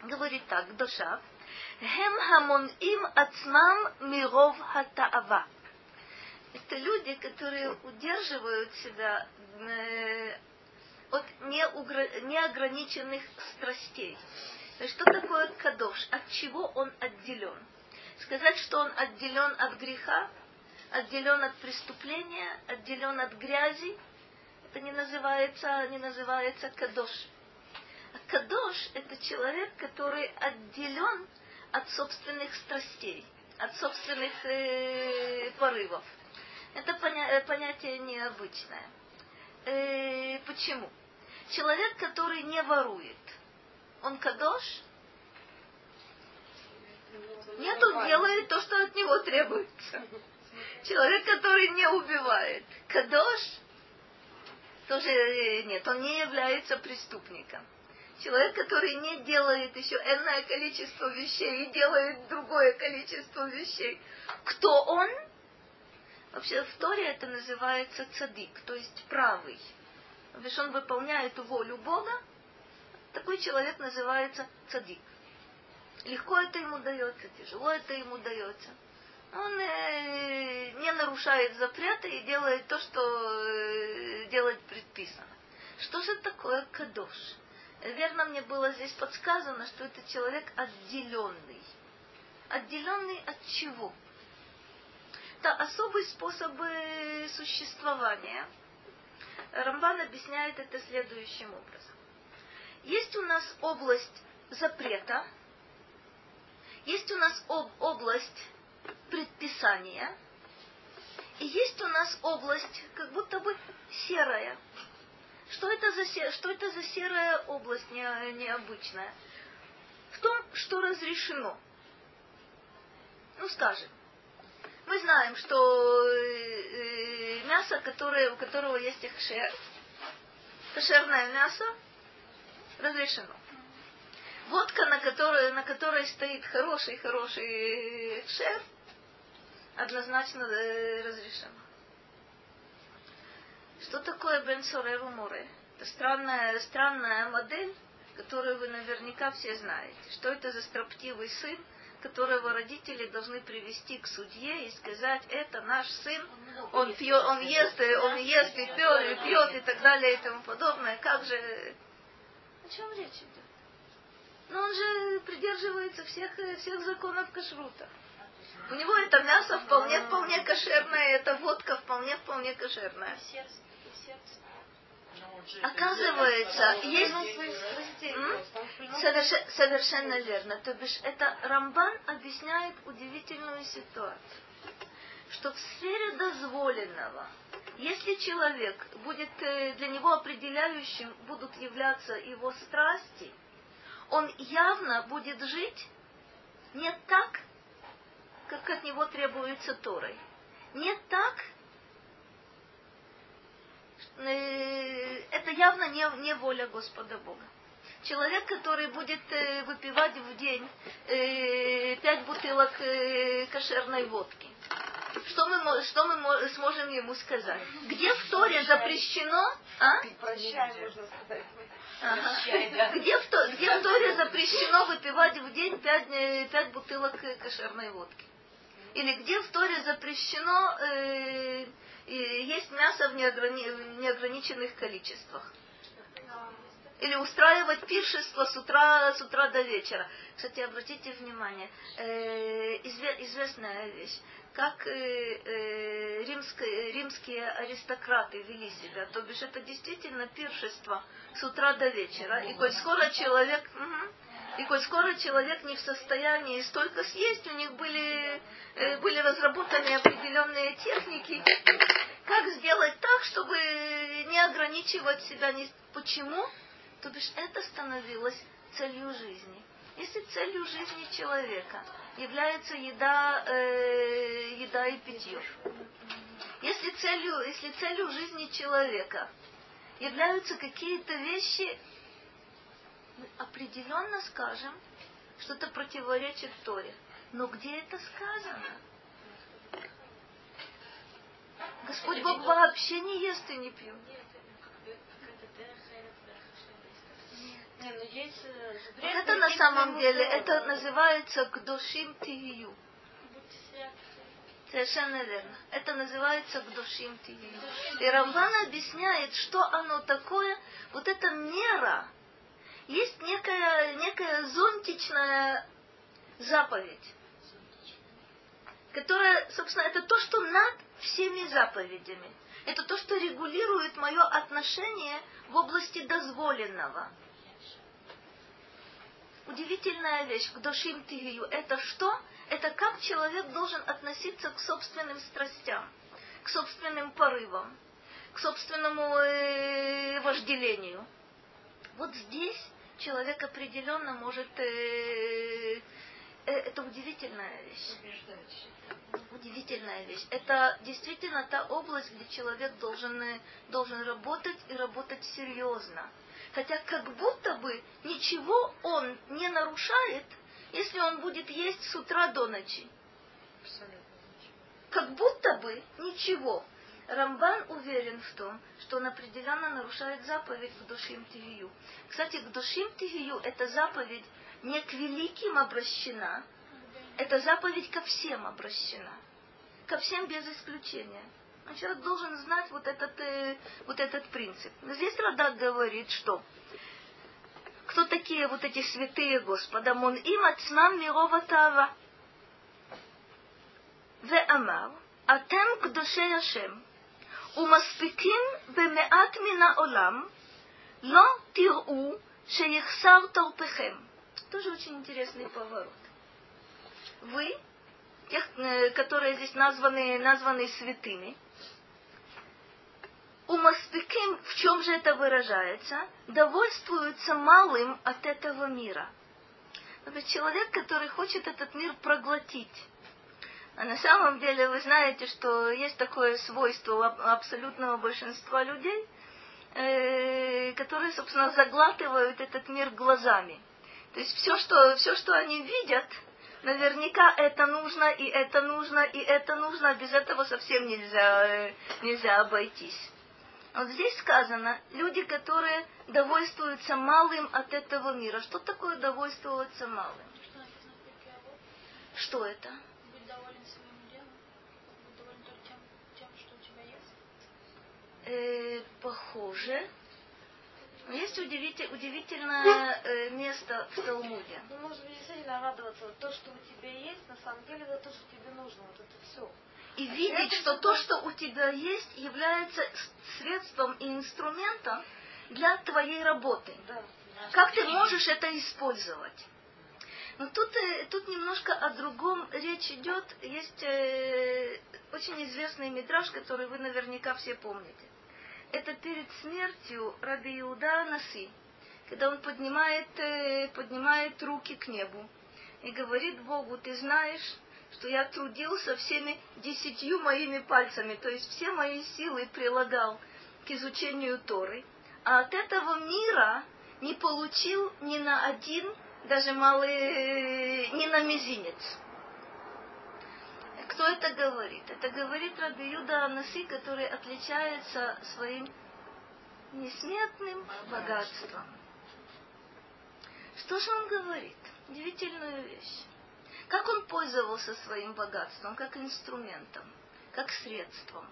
говорит так, душа, Хем хамон им ацмам миров хатаава. Это люди, которые удерживают себя э, от неограниченных страстей. Что такое кадош? От чего он отделен? Сказать, что он отделен от греха, отделен от преступления, отделен от грязи, это не называется, не называется кадош. Кадош – это человек, который отделен от собственных страстей, от собственных э, порывов. Это э, понятие необычное. Э, почему? Человек, который не ворует, он кадош? Нет, он делает то, что от него требуется. Человек, который не убивает, кадош? Тоже нет, он не является преступником. Человек, который не делает еще энное количество вещей и делает другое количество вещей. Кто он? Вообще в Торе это называется цадик, то есть правый. Потому он выполняет волю Бога, такой человек называется цадик. Легко это ему дается, тяжело это ему дается. Он э, не нарушает запреты и делает то, что э, делать предписано. Что же такое кадош? верно мне было здесь подсказано, что это человек отделенный. Отделенный от чего? Это особый способ существования. Рамбан объясняет это следующим образом. Есть у нас область запрета, есть у нас об, область предписания, и есть у нас область как будто бы серая. Что это за, что это за серая область не, необычная? В том, что разрешено. Ну, скажем, мы знаем, что э, мясо, которое, у которого есть кшер, кошерное мясо, разрешено. Водка, на которой, на которой стоит хороший-хороший шеф, однозначно э, разрешено. Что такое Бен Море? Это странная, странная модель, которую вы наверняка все знаете. Что это за строптивый сын, которого родители должны привести к судье и сказать, это наш сын, он пьет, он ест, он ест и пьет, и пьет и так далее и тому подобное. Как же... О чем речь идет? Но он же придерживается всех, всех законов кашрута. У него это мясо вполне, вполне кошерное, это водка вполне, вполне кошерная. Оказывается, есть... Соверш... Совершенно верно. То бишь, это Рамбан объясняет удивительную ситуацию, что в сфере дозволенного, если человек будет э, для него определяющим будут являться его страсти, он явно будет жить не так, как от него требуется Торой. Не так, э, это явно не, не воля Господа Бога. Человек, который будет э, выпивать в день э, пять бутылок кошерной водки, что мы, что мы сможем ему сказать? Где в Торе запрещено? А? Прощай, можно сказать. Ага. Где, в, то, где в Торе запрещено выпивать в день пять, пять бутылок кошерной водки? Или где в Торе запрещено э, есть мясо в неограни... неограниченных количествах? Или устраивать пиршество с утра, с утра до вечера. Кстати, обратите внимание, э, известная вещь как э, э, римские, римские аристократы вели себя. То бишь это действительно пиршество с утра до вечера. И коль скоро человек... Угу, и коль скоро человек не в состоянии столько съесть, у них были, э, были разработаны определенные техники, как сделать так, чтобы не ограничивать себя. Не... Почему? То бишь это становилось целью жизни. Если целью жизни человека является еда, э, еда и питье, если целью, если целью жизни человека являются какие-то вещи, мы определенно скажем, что это противоречит Торе. Но где это сказано? Господь Бог вообще не ест и не пьет. Вот это на самом деле, это называется кдушим тию. Совершенно верно. Это называется кдушим тию. И Рамбан объясняет, что оно такое. Вот эта мера. Есть некая, некая зонтичная заповедь, которая, собственно, это то, что над всеми заповедями. Это то, что регулирует мое отношение в области дозволенного удивительная вещь, к душим тигию. Это что? Это как человек должен относиться к собственным страстям, к собственным порывам, к собственному э, вожделению. Вот здесь человек определенно может... Э, э, это удивительная вещь. Удивительная вещь. Это действительно та область, где человек должен, должен работать и работать серьезно Хотя как будто бы ничего он не нарушает, если он будет есть с утра до ночи. Как будто бы ничего. Рамбан уверен в том, что он определенно нарушает заповедь к душим тигию. Кстати, к душим тигию эта заповедь не к великим обращена, эта заповедь ко всем обращена. Ко всем без исключения. Человек должен знать вот этот, э, вот этот принцип. Здесь Радак говорит, что кто такие вот эти святые Господа? Мон им ацмам мирова тава. ואמר, אתם קדושי השם, ומספיקים במעט מן העולם, לא תראו שיחסר תורפכם. Тоже очень интересный поворот. Вы, тех, э, которые здесь названы, названы святыми, у Маспиким, в чем же это выражается, довольствуются малым от этого мира. Это человек, который хочет этот мир проглотить. А на самом деле вы знаете, что есть такое свойство у абсолютного большинства людей, э, которые, собственно, заглатывают этот мир глазами. То есть все, что, все, что они видят, наверняка это нужно, и это нужно, и это нужно, без этого совсем нельзя, э, нельзя обойтись. Вот здесь сказано, люди, которые довольствуются малым от этого мира. Что такое довольствоваться малым? Что это? Будь доволен своим делом. Будь доволен только тем, тем, что у тебя есть. Э, похоже. Есть удивитель- удивительное э, место в Талмуде. Ну, нужно действительно радоваться. Вот То, что у тебя есть, на самом деле, это то, что тебе нужно. Вот это все. И видеть, что то, что у тебя есть, является средством и инструментом для твоей работы. Да. Как ты можешь это использовать? Но тут, э, тут немножко о другом речь идет. Есть э, очень известный мидраж, который вы наверняка все помните. Это перед смертью Раби Иуда Наси, когда он поднимает, э, поднимает руки к небу и говорит Богу, ты знаешь, что я трудился всеми десятью моими пальцами, то есть все мои силы прилагал к изучению Торы, а от этого мира не получил ни на один, даже малый, э, ни на мизинец. Кто это говорит? Это говорит Раби Юда Анаси, который отличается своим несметным богатством. Что же он говорит? Удивительную вещь. Как он пользовался своим богатством, как инструментом, как средством.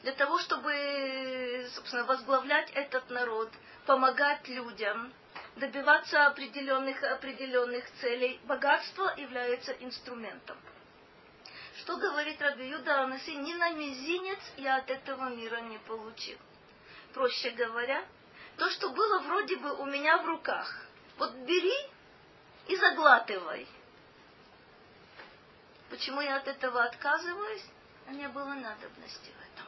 Для того, чтобы, собственно, возглавлять этот народ, помогать людям, добиваться определенных, определенных целей, богатство является инструментом. Что говорит Раби Юда Анаси? Ни на мизинец я от этого мира не получил. Проще говоря, то, что было вроде бы у меня в руках. Вот бери и заглатывай. Почему я от этого отказываюсь? А не было надобности в этом.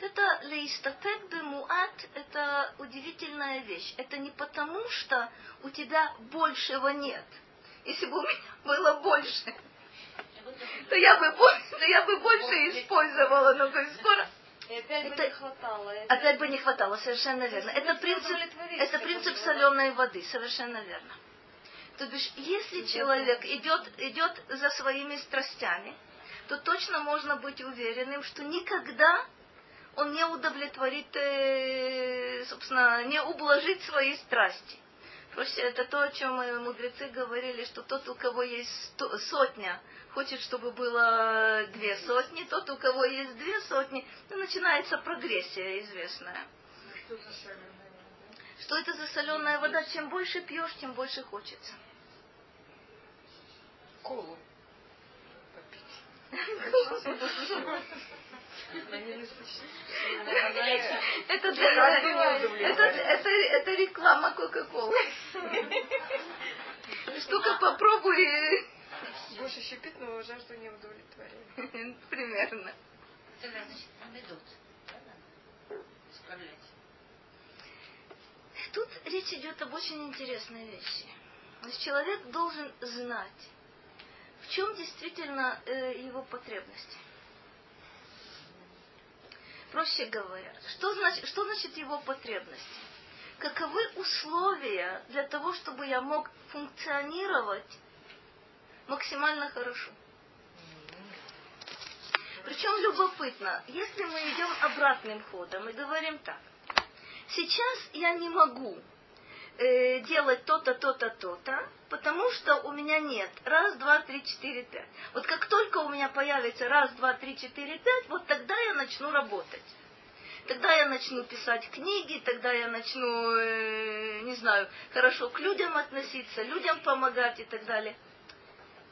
Это лейстатек бемуат, это удивительная вещь. Это не потому, что у тебя большего нет. Если бы у меня было больше, то я бы больше, то я бы больше использовала, но говорю, скоро И опять Это- бы не хватало. и опять бы не хватало, совершенно верно. Это принцип, это принцип соленой воды, совершенно верно. То бишь, если человек идет, идет за своими страстями, то точно можно быть уверенным, что никогда он не удовлетворит, э, собственно, не ублажит свои страсти. Проще это то, о чем э, мудрецы говорили, что тот, у кого есть сто- сотня, хочет, чтобы было две сотни, тот, у кого есть две сотни, ну, начинается прогрессия известная. Вода? Что это за соленая вода? Чем больше пьешь, тем больше хочется. Колу попить. Это, для- это, это, это реклама Кока-Колы. Штука попробуй. Больше щипит, но жажду не удовлетворяет. Примерно. Это значит, нам идут. Исправлять. Тут речь идет об очень интересной вещи. То есть человек должен знать, в чем действительно э, его потребности. Проще говоря, что значит, что значит его потребности? Каковы условия для того, чтобы я мог функционировать максимально хорошо? Причем любопытно, если мы идем обратным ходом и говорим так, сейчас я не могу э, делать то-то, то-то, то-то, потому что у меня нет раз, два, три, четыре, пять. Вот как только у меня появится раз, два, три, четыре, пять, вот тогда я начну работать. Тогда я начну писать книги, тогда я начну, э, не знаю, хорошо к людям относиться, людям помогать и так далее.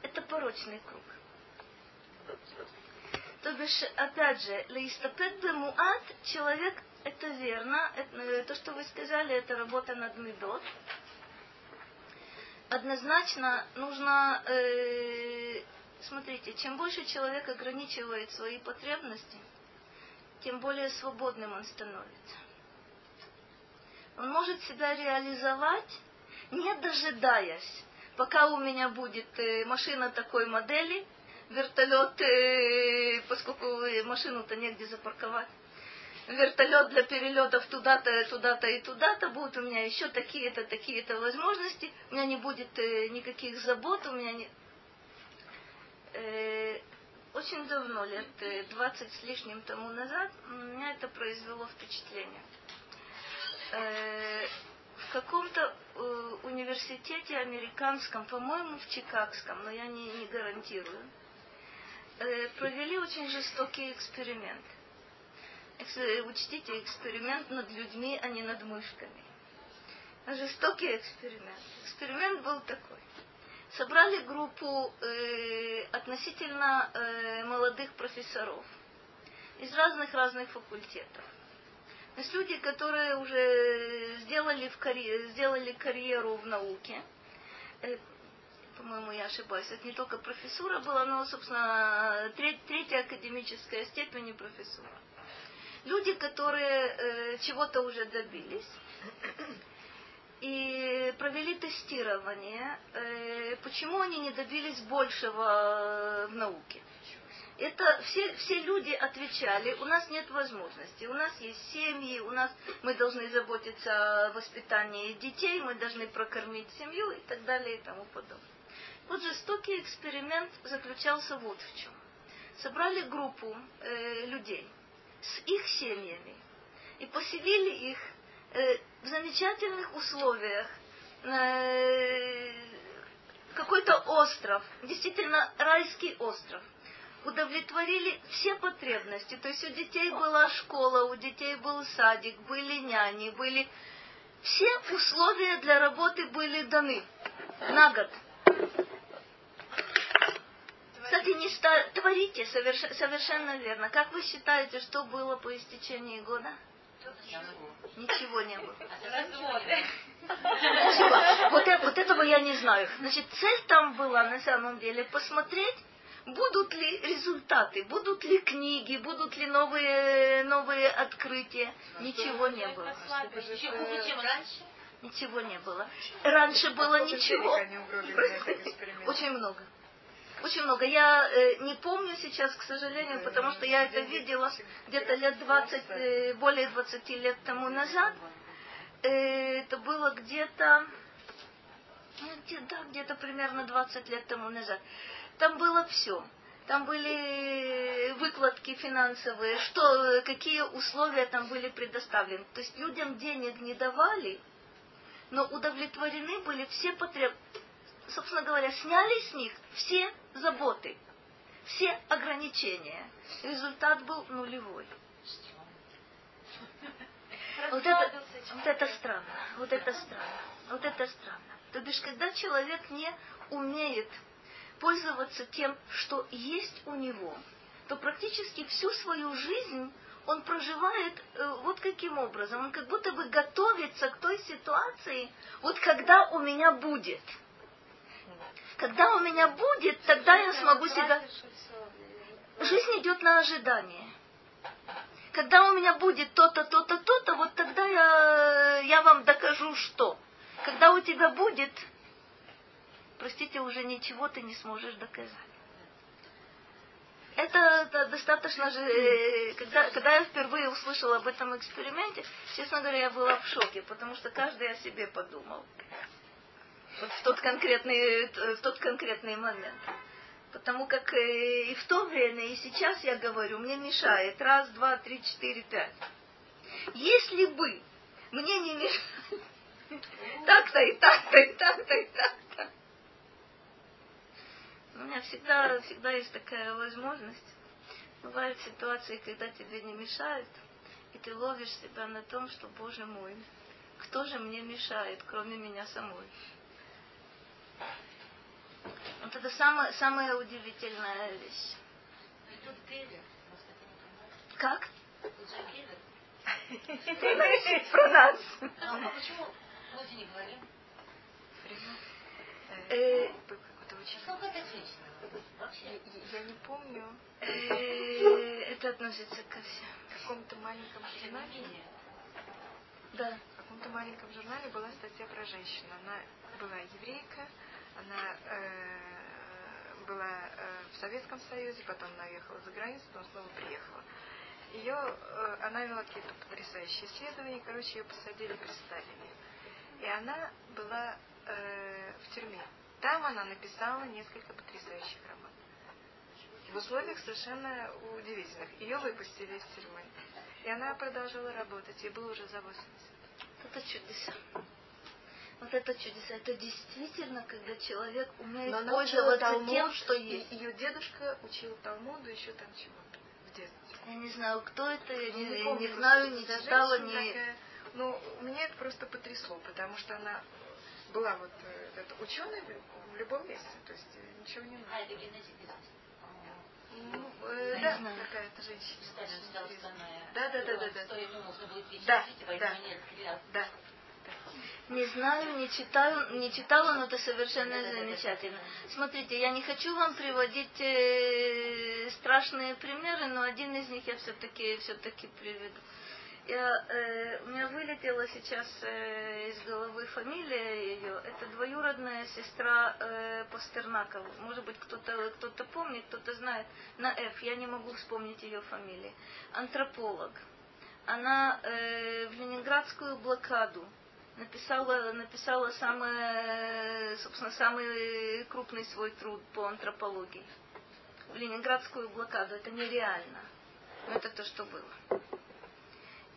Это порочный круг. То бишь, опять же, лаистапет бемуат, человек, это верно, это, э, то, что вы сказали, это работа над медот. Однозначно нужно, э, смотрите, чем больше человек ограничивает свои потребности, тем более свободным он становится. Он может себя реализовать, не дожидаясь, пока у меня будет э, машина такой модели, вертолет, э, поскольку машину-то негде запарковать, вертолет для перелетов туда-то, туда-то и туда-то, будут у меня еще такие-то, такие-то возможности, у меня не будет э, никаких забот, у меня не... Э, очень давно, лет 20 с лишним тому назад, у меня это произвело впечатление. Э, в каком-то э, университете американском, по-моему, в Чикагском, но я не, не гарантирую, э, провели очень жестокий эксперимент. Экс- учтите, эксперимент над людьми, а не над мышками. Жестокий эксперимент. Эксперимент был такой. Собрали группу э, относительно э, молодых профессоров из разных-разных факультетов. То есть люди, которые уже сделали, в карьер, сделали карьеру в науке, э, по-моему, я ошибаюсь, это не только профессура была, но, собственно, треть, третья академическая степень и профессура. Люди, которые э, чего-то уже добились, и провели тестирование, э, почему они не добились большего в науке. Это все, все люди отвечали, у нас нет возможности, у нас есть семьи, у нас мы должны заботиться о воспитании детей, мы должны прокормить семью и так далее и тому подобное. Вот жестокий эксперимент заключался вот в чем. Собрали группу э, людей с их семьями и поселили их э, в замечательных условиях, э, какой-то остров, действительно райский остров. Удовлетворили все потребности. То есть у детей была школа, у детей был садик, были няни, были... Все условия для работы были даны на год. Кстати, не ста... творите соверш... совершенно верно. Как вы считаете, что было по истечении года? Ничего не было. Ничего. Вот, это, вот этого я не знаю. Значит, цель там была на самом деле посмотреть, будут ли результаты, будут ли книги, будут ли новые, новые открытия. Ничего не было. Ничего не было. Раньше было ничего. Очень много. Очень много. Я э, не помню сейчас, к сожалению, потому что я это видела где-то лет 20, э, более 20 лет тому назад. Э, это было где-то, ну, где, да, где-то примерно 20 лет тому назад. Там было все. Там были выкладки финансовые, что, какие условия там были предоставлены. То есть людям денег не давали, но удовлетворены были все потребности собственно говоря, сняли с них все заботы, все ограничения. Результат был нулевой. Вот это, вот это странно, вот это странно, вот это странно. То бишь, когда человек не умеет пользоваться тем, что есть у него, то практически всю свою жизнь он проживает э, вот каким образом. Он как будто бы готовится к той ситуации, вот когда у меня будет – когда у меня будет, тогда я смогу себя... Жизнь идет на ожидание. Когда у меня будет то-то, то-то, то-то, вот тогда я, я вам докажу, что. Когда у тебя будет, простите, уже ничего ты не сможешь доказать. Это, достаточно же, э, когда, когда я впервые услышала об этом эксперименте, честно говоря, я была в шоке, потому что каждый о себе подумал в тот конкретный, в тот конкретный момент. Потому как э, и в то время, и сейчас я говорю, мне мешает раз, два, три, четыре, пять. Если бы мне не мешало так-то и так-то и так-то и так-то. У меня всегда, всегда есть такая возможность. Бывают ситуации, когда тебе не мешают, и ты ловишь себя на том, что, Боже мой, кто же мне мешает, кроме меня самой? Вот это самая, самая удивительная вещь. Гевер. Как? Же Гевер. Про нас. А почему мы не говорим? Э, Какой-то очень... Сколько это женщина? Я, не помню, э, Это относится ко всем. в каком-то маленьком журнале. Да. в каком-то маленьком журнале была статья про женщину. Она была еврейка, она э, была э, в Советском Союзе, потом она уехала за границу, потом снова приехала. Ее, э, она вела какие-то потрясающие исследования, короче, ее посадили при Сталине. И она была э, в тюрьме. Там она написала несколько потрясающих романов. В условиях совершенно удивительных. Ее выпустили из тюрьмы. И она продолжала работать, ей было уже за 80. Это чудеса. Вот это чудеса. Это действительно, когда человек умеет Но пользоваться Талмуд, тем, что есть. Ее дедушка учил Талмуду еще там чего-то в детстве. Я не знаю, кто это, я не, Ну, я помню не просто, знаю, не читала, не... такая. Ну, меня это просто потрясло, потому что она была вот э, это, ученой в любом месте, то есть э, ничего не А, надо. это генетик Ну, э, Не да, знаю. какая-то женщина. Да, да, да, да, да. Да, поэтому да. Да. Не знаю, не читаю, не читала, но это совершенно замечательно. Смотрите, я не хочу вам приводить э, страшные примеры, но один из них я все-таки все-таки приведу. Я, э, у меня вылетела сейчас э, из головы фамилия ее. Это двоюродная сестра э, Пастернака. Может быть, кто-то кто помнит, кто-то знает. На F. Я не могу вспомнить ее фамилии. Антрополог. Она э, в Ленинградскую блокаду написала, написала самый, собственно, самый крупный свой труд по антропологии. В Ленинградскую блокаду. Это нереально. Но это то, что было.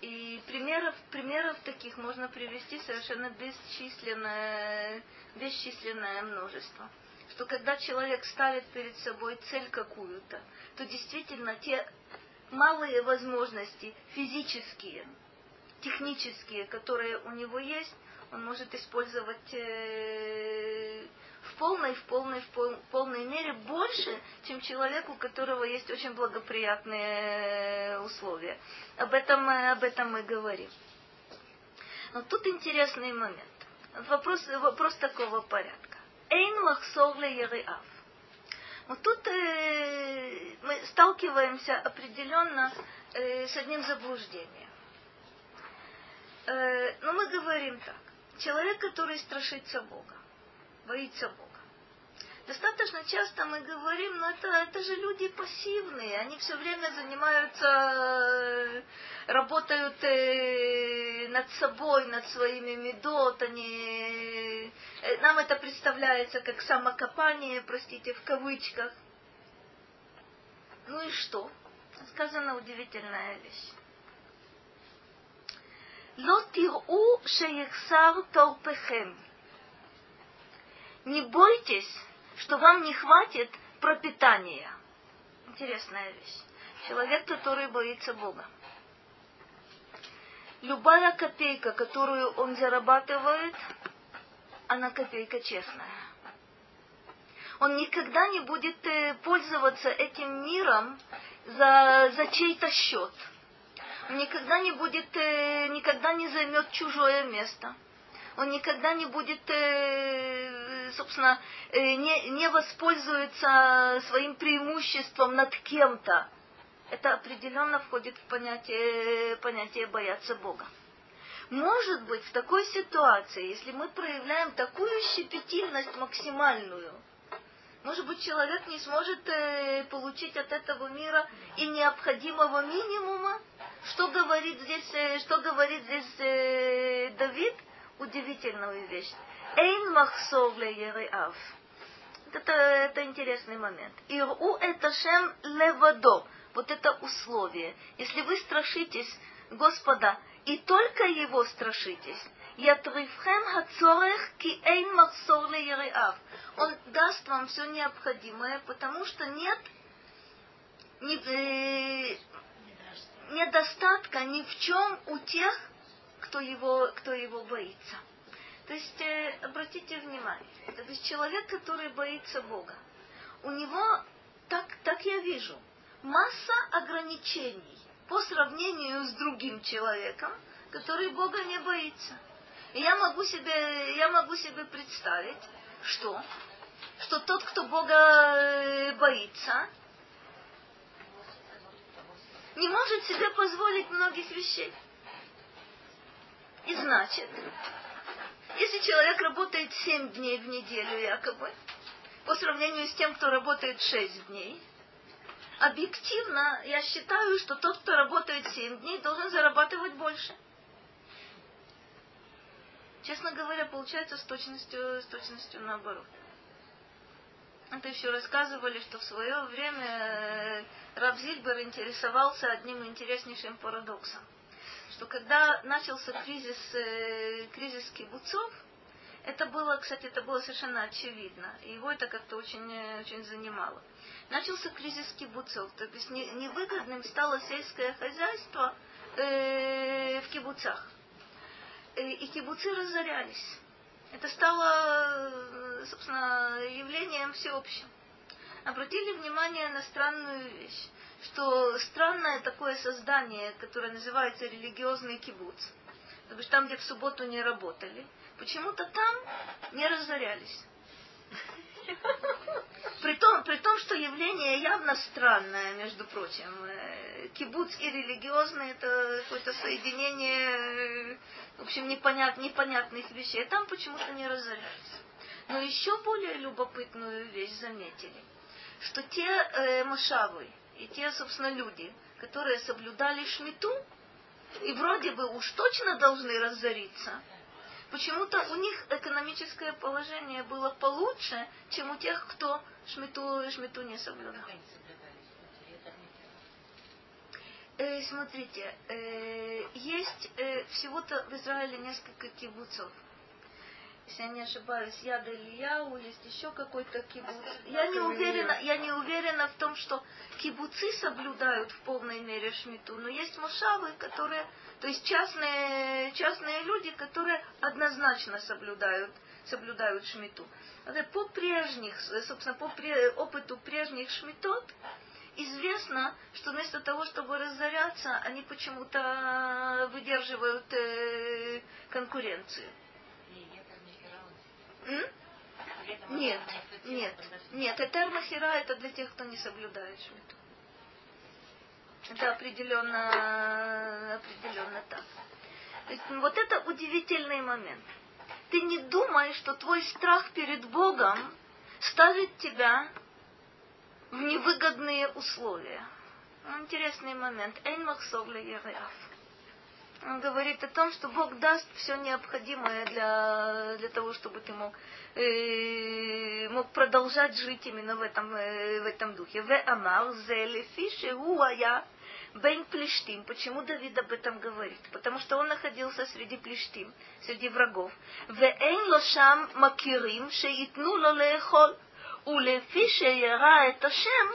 И примеров, примеров таких можно привести совершенно бесчисленное, бесчисленное множество. Что когда человек ставит перед собой цель какую-то, то действительно те малые возможности физические, технические, которые у него есть, он может использовать э, в полной, в полной, в пол- полной мере больше, чем человек, у которого есть очень благоприятные э, условия. Об этом, э, об этом мы говорим. Но тут интересный момент. Вопрос, вопрос такого порядка. Эйн махсор ле ериав. Вот тут э, мы сталкиваемся определенно э, с одним заблуждением. Э, но мы говорим так. Человек, который страшится Бога, боится Бога. Достаточно часто мы говорим, но это, это же люди пассивные, они все время занимаются, э, работают э, над собой, над своими медот, они, нам это представляется как самокопание, простите, в кавычках. Ну и что? Сказана удивительная вещь. Ло тиру шеексар торпехем. Не бойтесь, что вам не хватит пропитания. Интересная вещь. Человек, который боится Бога. Любая копейка, которую он зарабатывает, она копейка честная. Он никогда не будет э, пользоваться этим миром за, за чей-то счет – никогда не будет, э, никогда не займет чужое место. Он никогда не будет, э, собственно, э, не, не воспользуется своим преимуществом над кем-то. Это определенно входит в понятие, понятие бояться Бога. Может быть, в такой ситуации, если мы проявляем такую щепетильность максимальную, может быть, человек не сможет э, получить от этого мира и необходимого минимума, что говорит здесь, э, что говорит здесь э, Давид? Удивительную вещь. Эйн махсор ле это, это интересный момент. Иру это шем левадо. Вот это условие. Если вы страшитесь Господа и только Его страшитесь, Ятрифхем хацорех ки эйн махсор ле Он даст вам все необходимое, потому что нет, не, э, недостатка ни в чем у тех, кто его, кто его боится. То есть, э, обратите внимание, то есть человек, который боится Бога, у него, так, так я вижу, масса ограничений по сравнению с другим человеком, который Бога не боится. И я могу себе, я могу себе представить, что, что тот, кто Бога э, боится, не может себе позволить многих вещей. И значит, если человек работает 7 дней в неделю якобы, по сравнению с тем, кто работает 6 дней, объективно я считаю, что тот, кто работает 7 дней, должен зарабатывать больше. Честно говоря, получается с точностью, с точностью наоборот. Это еще рассказывали, что в свое время э, Раб Зильбер интересовался одним интереснейшим парадоксом. Что когда начался кризис, э, кризис кибуцов, это было, кстати, это было совершенно очевидно. И его это как-то очень, э, очень занимало. Начался кризис кибуцов. То есть невыгодным стало сельское хозяйство в кибуцах. И кибуцы разорялись. Это стало, собственно, явлением всеобщим. Обратили внимание на странную вещь, что странное такое создание, которое называется религиозный кибуц, то есть там, где в субботу не работали, почему-то там не разорялись. При том, при том, что явление явно странное, между прочим. Э, кибуц и религиозный это какое-то соединение, в общем, непонят, непонятных вещей. Там почему-то не разорялись. Но еще более любопытную вещь заметили, что те э, машавы и те, собственно, люди, которые соблюдали шмиту, и вроде бы уж точно должны разориться, почему-то у них экономическое положение было получше, чем у тех, кто шмиту, шмиту не соблюдал. Э, смотрите, э, есть э, всего-то в Израиле несколько кибуцов. Если я не ошибаюсь, Яда Ильяу, есть еще какой-то кибуц. Я не, уверена, я не уверена в том, что кибуцы соблюдают в полной мере шмиту, но есть мушавы, которые, то есть частные, частные люди, которые однозначно соблюдают, соблюдают шмиту. По прежних, собственно, по опыту прежних шмитот, известно, что вместо того, чтобы разоряться, они почему-то выдерживают э, конкуренцию. Нет, нет, нет. Этер Махира это для тех, кто не соблюдает шмиту. Это определенно, определенно так. То есть, вот это удивительный момент. Ты не думай, что твой страх перед Богом ставит тебя в невыгодные условия. Интересный момент. Эйн махсовле Говорит о том, что Бог даст все необходимое для, для того, чтобы ты мог, э, мог продолжать жить именно в этом, э, в этом духе. Ве амар зелефиши уая бен плештим. Почему Давид об этом говорит? Потому что он находился среди плештим, среди врагов. В эйн лошам макирим шеитну лолеехол. Улефиши яра Эташем,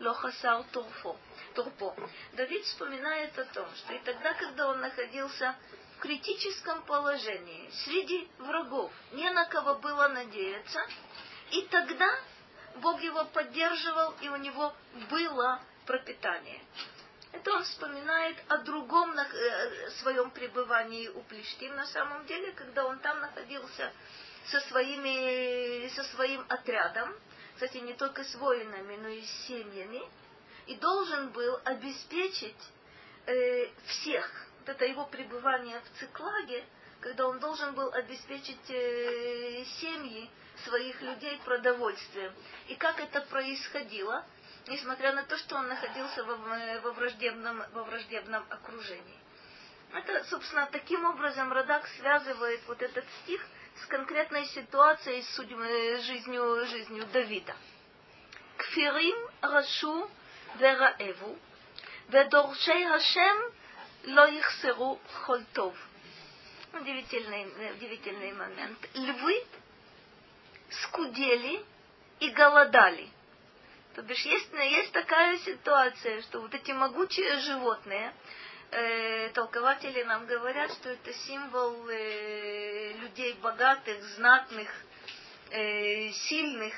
лохасар турфо. Турпо. Давид вспоминает о том, что и тогда, когда он находился в критическом положении, среди врагов, не на кого было надеяться, и тогда Бог его поддерживал, и у него было пропитание. Это он вспоминает о другом э, своем пребывании у Плештим на самом деле, когда он там находился со, своими, со своим отрядом, кстати, не только с воинами, но и с семьями, и должен был обеспечить э, всех. Вот это его пребывание в Циклаге, когда он должен был обеспечить э, семьи своих людей продовольствием. И как это происходило, несмотря на то, что он находился во, во, враждебном, во враждебном окружении. Это, собственно, таким образом Радак связывает вот этот стих – с конкретной ситуацией, с судьбой, жизнью, жизнью Давида. Кфирим рашу вераеву, ודורשי השם לא יחסרו כל טוב. Удивительный, удивительный момент. Львы скудели и голодали, То бишь есть, есть такая ситуация, что вот эти могучие животные, э, толкователи нам говорят, что это символ э, людей богатых, знатных, э, сильных.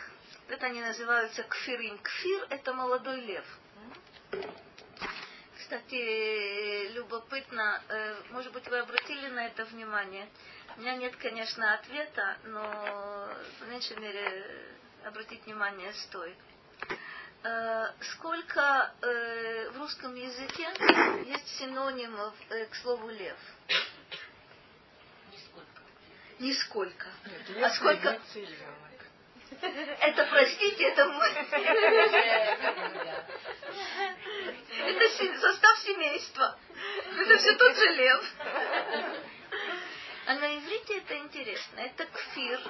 Это они называются кфирим. Кфир – это молодой лев. кстати, любопытно, э, может быть, вы обратили на это внимание. У меня нет, конечно, ответа, но в меньшей мере обратить внимание стоит. Э, сколько э, в русском языке есть синонимов к слову лев? Нисколько. Нисколько. А сколько? Это, простите, это мой. Это состав семейства. Это все тот же лев. А на иврите это интересно. Это кфир,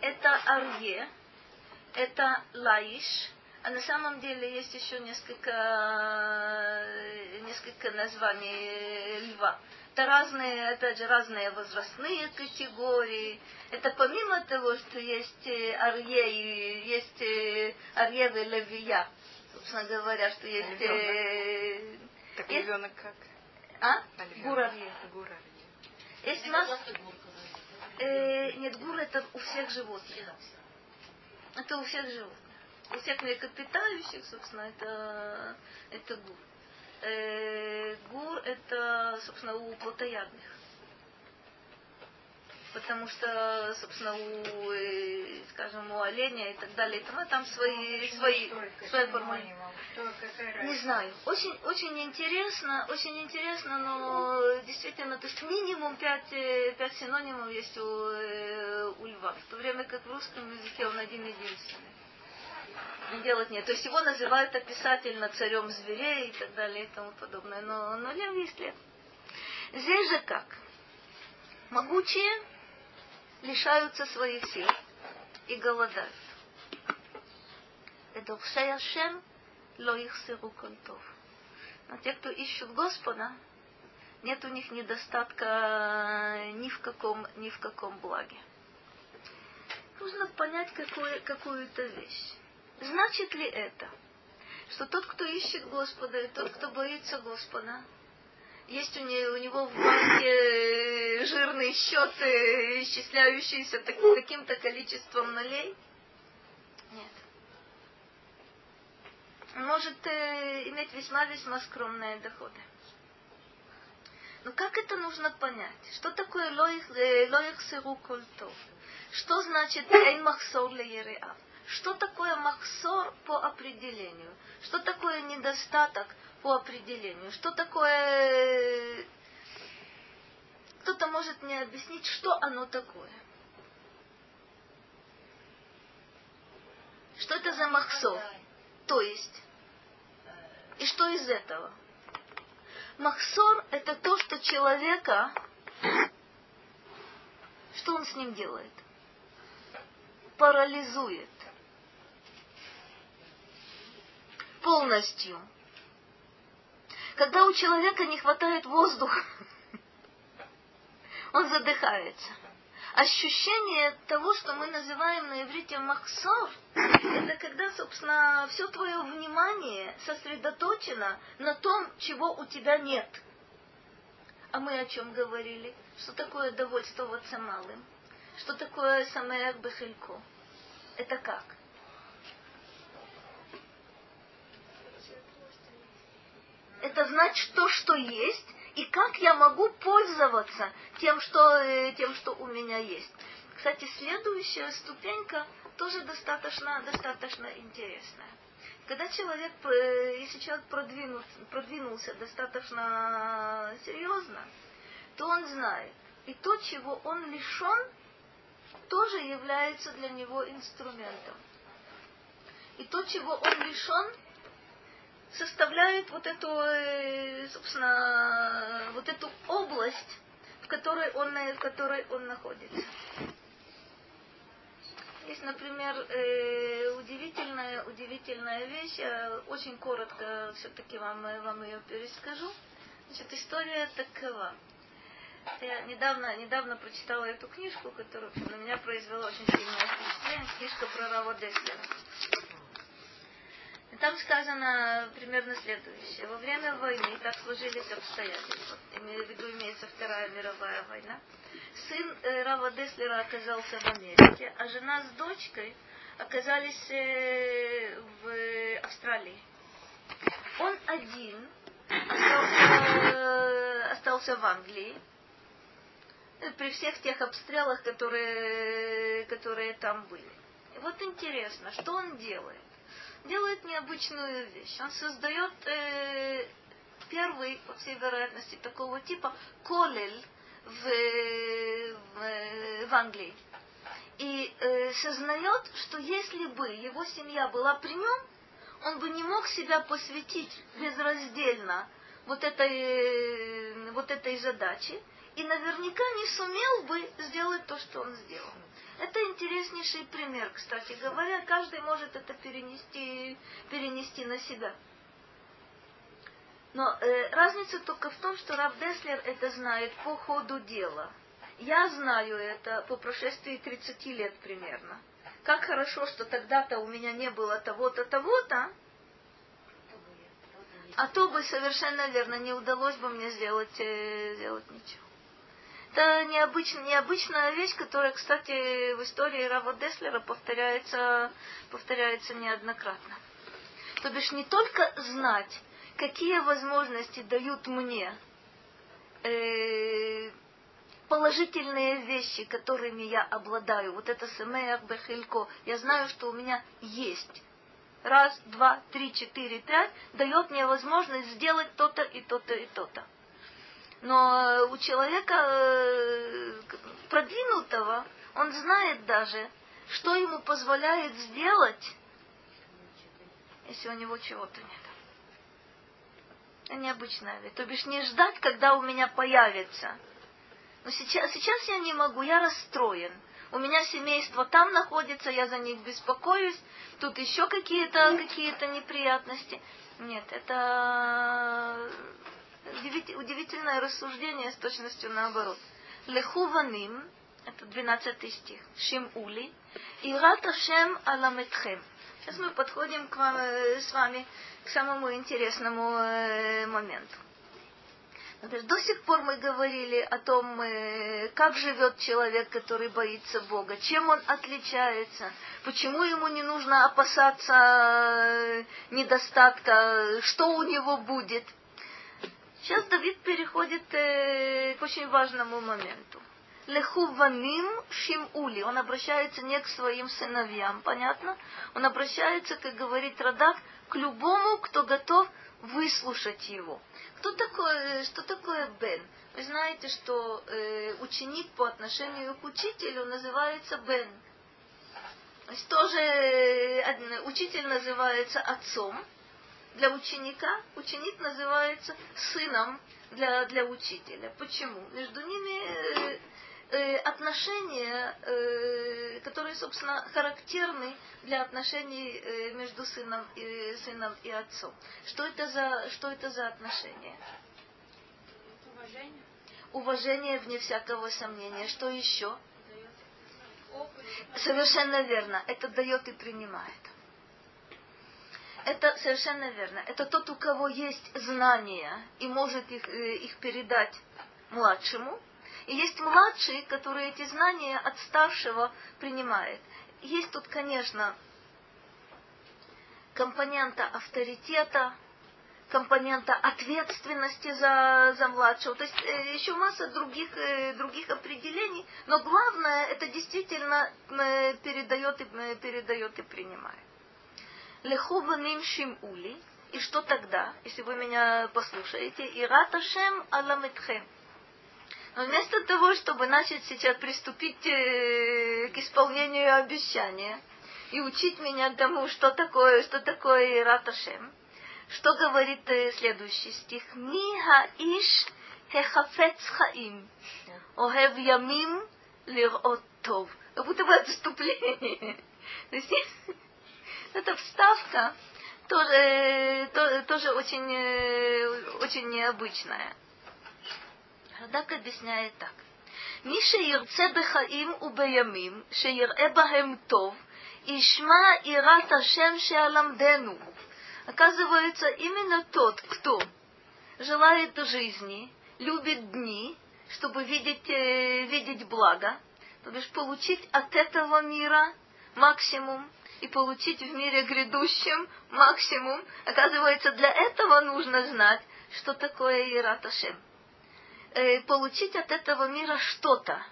это арье, это лаиш, а на самом деле есть еще несколько, несколько названий льва. Это разные, опять же, разные возрастные категории. Это помимо того, что есть э, арье и есть э, арье и левия, собственно говоря, что есть... Э, так есть... ребенок как? А? Гуравье. Гуравье. Есть масса... Э, нет, гур это у всех животных. Это у всех животных. У всех млекопитающих, собственно, это, это гур. Э, гур это, собственно, у плотоядных. Потому что, собственно, у, э, скажем, у оленя и так далее, там, там свои, свои, свои формулы. Не знаю. Очень, очень интересно, очень интересно, но действительно, то есть минимум пять, э, пять синонимов есть у, у льва, в то время как в русском языке он один единственный делать нет. То есть его называют описательно царем зверей и так далее и тому подобное. Но, но лев есть лев. Здесь же как? Могучие лишаются своих сил и голодают. Эдовшеяшем ло их сыру кольтов. Но те, кто ищут Господа, нет у них недостатка ни в каком, ни в каком благе. Нужно понять какую, какую-то вещь. Значит ли это, что тот, кто ищет Господа, и тот, кто боится Господа, есть у него, у него в банке жирный счет, исчисляющийся таким-то количеством нулей? Нет. Может э, иметь весьма-весьма скромные доходы. Но как это нужно понять? Что такое лоих, э, сыру кольтов? Что значит эйн махсор ле что такое махсор по определению? Что такое недостаток по определению? Что такое... Кто-то может мне объяснить, что оно такое? Что это за махсор? То есть, и что из этого? Махсор – это то, что человека, что он с ним делает? Парализует. полностью. Когда у человека не хватает воздуха, он задыхается. Ощущение того, что мы называем на иврите махсор, это когда, собственно, все твое внимание сосредоточено на том, чего у тебя нет. А мы о чем говорили? Что такое довольствоваться малым? Что такое самеях бехелько? Это как? Это знать то, что есть, и как я могу пользоваться тем, что, э, тем, что у меня есть. Кстати, следующая ступенька тоже достаточно, достаточно интересная. Когда человек, э, если человек продвинулся, продвинулся достаточно серьезно, то он знает, и то, чего он лишен, тоже является для него инструментом. И то, чего он лишен, составляет вот эту, э, собственно, вот эту область, в которой он, в которой он находится. Есть, например, э, удивительная, удивительная вещь. Я очень коротко все-таки вам, вам ее перескажу. Значит, история такова. Я недавно, недавно прочитала эту книжку, которая на меня произвела очень сильное впечатление. Книжка про Рава Там сказано примерно следующее. Во время войны так сложились обстоятельства. Имею в виду, имеется Вторая мировая война. Сын э, Рава Деслера оказался в Америке, а жена с дочкой оказались э, в Австралии. Он один остался, остался в Англии э, при всех тех обстрелах, которые, которые там были. И вот интересно, что он делает? Делает необычную вещь. Он создает э, первый, по всей вероятности, такого типа колель в, в, в Англии. И э, сознает, что если бы его семья была при нем, он бы не мог себя посвятить безраздельно вот этой, вот этой задаче, и наверняка не сумел бы сделать то, что он сделал. Это интереснейший пример, кстати говоря. Каждый может это перенести, перенести на себя. Но э, разница только в том, что Рав Деслер это знает по ходу дела. Я знаю это по прошествии 30 лет примерно. Как хорошо, что тогда-то у меня не было того-то, того-то, а то бы совершенно верно не удалось бы мне сделать, э, сделать ничего. Это необычная, необычная вещь, которая, кстати, в истории Рава Деслера повторяется, повторяется неоднократно. То бишь не только знать, какие возможности дают мне э, положительные вещи, которыми я обладаю, вот это семеях бехилько, я знаю, что у меня есть. Раз, два, три, четыре, пять, дает мне возможность сделать то-то и то-то и то-то. Но у человека э, продвинутого, он знает даже, что ему позволяет сделать, если у него чего-то нет. Необычная вещь. То бишь не ждать, когда у меня появится. Но сейчас, сейчас я не могу, я расстроен. У меня семейство там находится, я за них беспокоюсь, тут еще какие-то какие неприятности. Нет, это удивительное рассуждение с точностью наоборот. Лехуваним, это 12 стих, Шимули, и Раташем Аламетхем. Сейчас мы подходим к вам, э, с вами к самому интересному э, моменту. До сих пор мы говорили о том, э, как живет человек, который боится Бога, чем он отличается, почему ему не нужно опасаться недостатка, что у него будет. Сейчас Давид переходит э, к очень важному моменту. Лехуваним шимули. Он обращается не к своим сыновьям, понятно? Он обращается, как говорит Радак, к любому, кто готов выслушать его. Кто такой, что такое Бен? Вы знаете, что э, ученик по отношению к учителю называется Бен. То есть тоже э, учитель называется отцом, для ученика, ученик называется сыном для, для учителя. Почему? Между ними э, э, отношения, э, которые, собственно, характерны для отношений э, между сыном и, сыном и отцом. Что это за, что это за отношения? Уважение. Уважение, вне всякого сомнения. Что еще? Совершенно верно. Это дает и принимает. Это совершенно верно. Это тот, у кого есть знания и может их, э, их передать младшему. И есть младший, который эти знания от старшего принимает. Есть тут, конечно, компонента авторитета, компонента ответственности за, за младшего. То есть э, еще масса других, э, других определений, но главное это действительно э, передает, и, передает и принимает. Лехуваним шимули. И что тогда, если вы меня послушаете? И раташем аламетхем. Но вместо того, чтобы начать сейчас приступить э, к исполнению обещания и учить меня тому, что такое, что такое Раташем, что говорит э, следующий стих? Миха иш хехафец хаим, охев ямим лирот тов. Как будто бы отступление. То есть эта вставка тоже, тоже, тоже очень, э, очень необычная. Радак объясняет так. מי שירצה בחיים ובימים, שיראה בהם טוב, ישמע יראת השם שאלמדנו. Оказывается, именно тот, кто желает жизни, любит дни, чтобы видеть, э, видеть благо, то бишь получить от этого мира максимум и получить в мире грядущем максимум. Оказывается, для этого нужно знать, что такое Ираташем. Э, получить от этого мира что-то,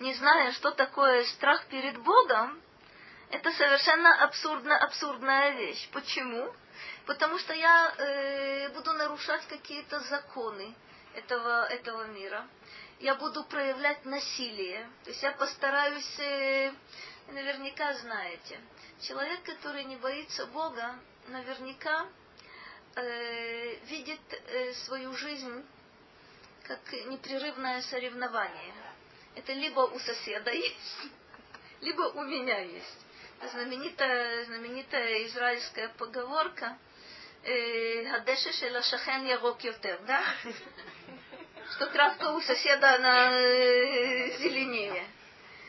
не зная, что такое страх перед Богом, это совершенно абсурдно, абсурдная вещь. Почему? Потому что я э, буду нарушать какие-то законы этого, этого мира. Я буду проявлять насилие. То есть я постараюсь, э, наверняка знаете, человек, который не боится Бога, наверняка э, видит э, свою жизнь как непрерывное соревнование. Это либо у соседа есть, либо у меня есть знаменитая, знаменитая израильская поговорка «Гадеша шела шахен ярок йотер», да? Что травка у соседа, она э, зеленее.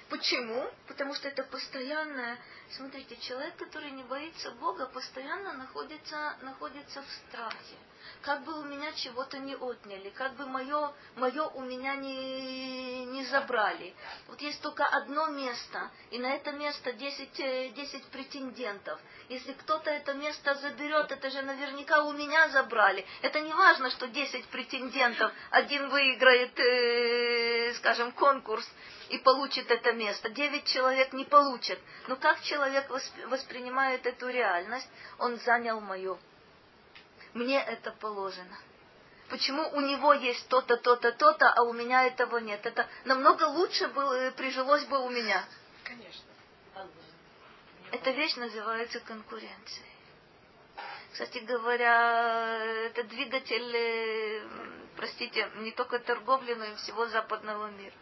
Почему? Потому что это постоянное Смотрите, человек, который не боится Бога, постоянно находится, находится в страхе. Как бы у меня чего-то не отняли, как бы мое, мое у меня не, не забрали. Вот есть только одно место, и на это место 10, 10 э, претендентов. Если кто-то это место заберет, это же наверняка у меня забрали. Это не важно, что 10 претендентов, один выиграет, э, скажем, конкурс, и получит это место. Девять человек не получат. Но как человек воспринимает эту реальность? Он занял мое. Мне это положено. Почему у него есть то-то, то-то, то-то, а у меня этого нет? Это намного лучше было, э, прижилось бы у меня. Конечно. Эта вещь называется конкуренцией. Кстати говоря, это двигатель, э, простите, не только торговли, но и всего западного мира.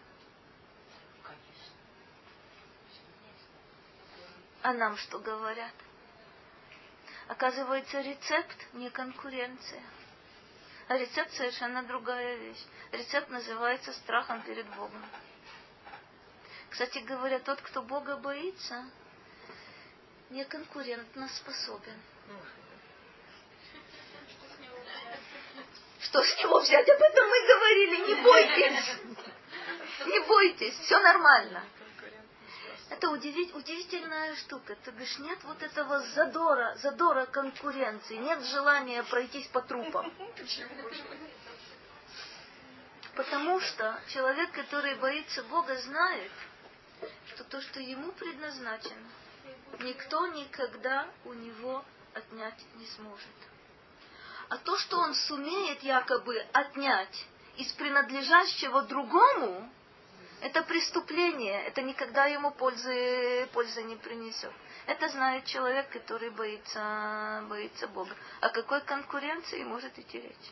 А нам что говорят? Оказывается, рецепт не конкуренция. А рецепт совершенно другая вещь. Рецепт называется страхом перед Богом. Кстати говоря, тот, кто Бога боится, не конкурентно способен. Что с него взять? Об этом мы говорили. Не бойтесь. Не бойтесь. Все нормально. Это удивить, удивительная штука. То бишь нет вот этого задора, задора конкуренции, нет желания пройтись по трупам. Потому что человек, который боится Бога, знает, что то, что ему предназначено, никто никогда у него отнять не сможет. А то, что он сумеет якобы отнять из принадлежащего другому, это преступление, это никогда ему пользы, пользы не принесет. Это знает человек, который боится, боится Бога. О какой конкуренции может идти речь?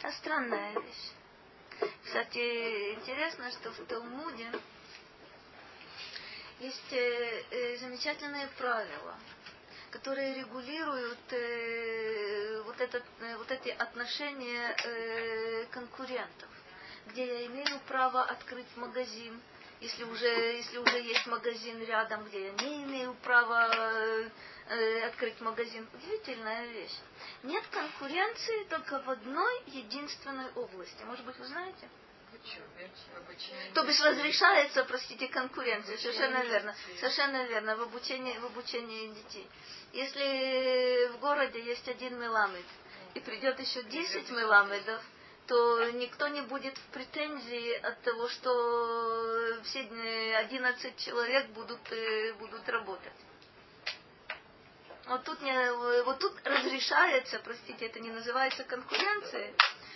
Это странная вещь. Кстати, интересно, что в Талмуде есть э, э, замечательные правила, которые регулируют э, вот, этот, вот эти отношения конкурентов где я имею право открыть магазин, если уже, если уже есть магазин рядом, где я не имею права э, открыть магазин. Удивительная вещь. Нет конкуренции только в одной единственной области. Может быть, вы знаете? То бишь разрешается, простите, конкуренция. Совершенно верно. Совершенно верно. В обучении, в обучении детей. Если в городе есть один меламед, и придет еще 10 меламедов, то никто не будет в претензии от того, что все 11 человек будут, э, будут работать. Вот тут, не, вот тут разрешается, простите, это не называется конкуренцией,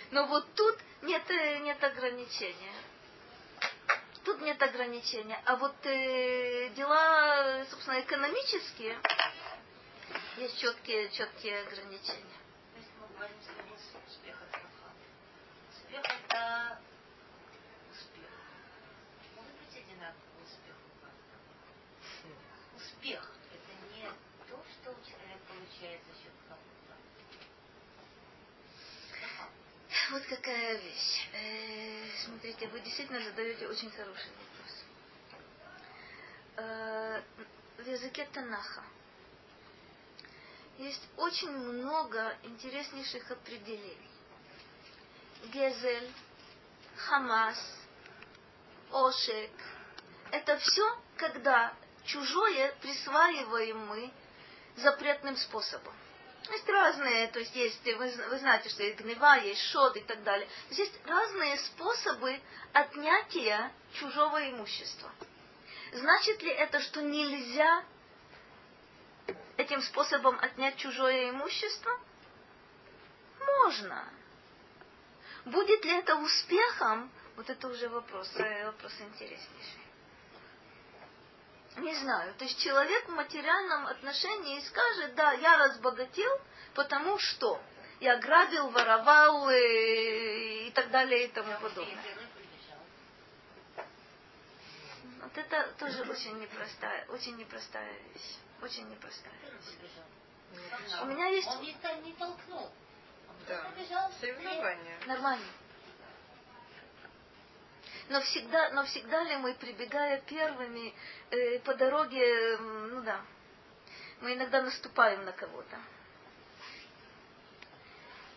но вот тут нет, э, нет ограничения. Тут нет ограничения. А вот э, дела, собственно, экономические, есть четкие, четкие ограничения. Успех это успех. Может быть одинаковый успех у каждого. Успех это не то, что у человека получается за счет кого-то. Вот какая вещь. Э, смотрите, вы действительно задаете очень хороший вопрос. Э, в языке Танаха есть очень много интереснейших определений. Гезель, Хамас, Ошек. Это все, когда чужое присваиваем мы запретным способом. Есть разные, то есть есть, вы, вы знаете, что есть гнева, есть шот и так далее. То есть, есть разные способы отнятия чужого имущества. Значит ли это, что нельзя этим способом отнять чужое имущество? Можно. Будет ли это успехом? Вот это уже вопрос, э, вопрос интереснейший. Не знаю. То есть человек в материальном отношении скажет, да, я разбогател, потому что я грабил, воровал и, э, и так далее и тому подобное. Вот это тоже очень непростая, очень непростая вещь. Очень непростая вещь. У меня есть... Он не, не толкнул. Да. Соревнования. Нормально. Но всегда, но всегда ли мы, прибегая первыми э, по дороге, э, ну да, мы иногда наступаем на кого-то.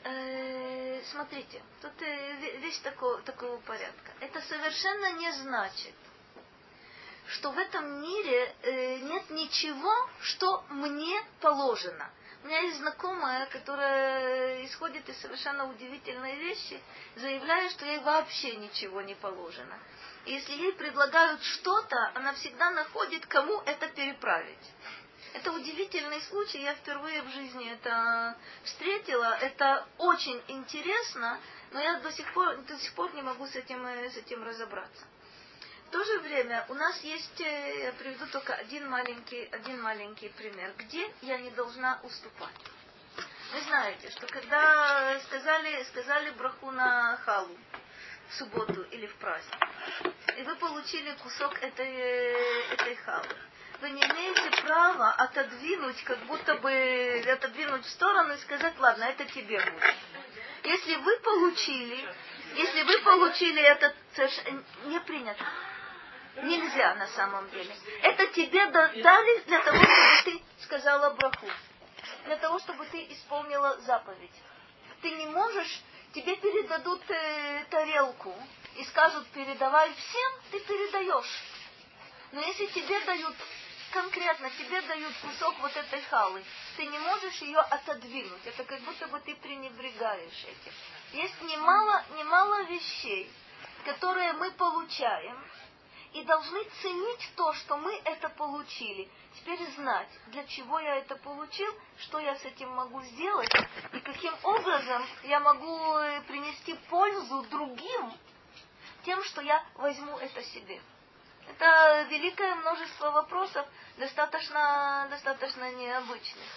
Э, смотрите, тут э, вещь такого, такого порядка. Это совершенно не значит, что в этом мире э, нет ничего, что мне положено. У меня есть знакомая, которая исходит из совершенно удивительной вещи, заявляя, что ей вообще ничего не положено. И если ей предлагают что-то, она всегда находит, кому это переправить. Это удивительный случай, я впервые в жизни это встретила. Это очень интересно, но я до сих пор, до сих пор не могу с этим, с этим разобраться. В то же время у нас есть, э, я приведу только один маленький, один маленький пример, где я не должна уступать. Вы знаете, что когда сказали, сказали браху на халу в субботу или в праздник, и вы получили кусок этой, этой халы, вы не имеете права отодвинуть, как будто бы отодвинуть в сторону и сказать, ладно, это тебе будет. Если вы получили, если вы получили этот не принято. Нельзя на самом деле. Это тебе дали для того, чтобы ты сказала браху. Для того, чтобы ты исполнила заповедь. Ты не можешь, тебе передадут э, тарелку и скажут, передавай всем, ты передаешь. Но если тебе дают конкретно, тебе дают кусок вот этой халы, ты не можешь ее отодвинуть. Это как будто бы ты пренебрегаешь этим. Есть немало, немало вещей, которые мы получаем, и должны ценить то, что мы это получили. Теперь знать, для чего я это получил, что я с этим могу сделать, и каким образом я могу э, принести пользу другим тем, что я возьму это себе. Это великое множество вопросов, достаточно, достаточно необычных.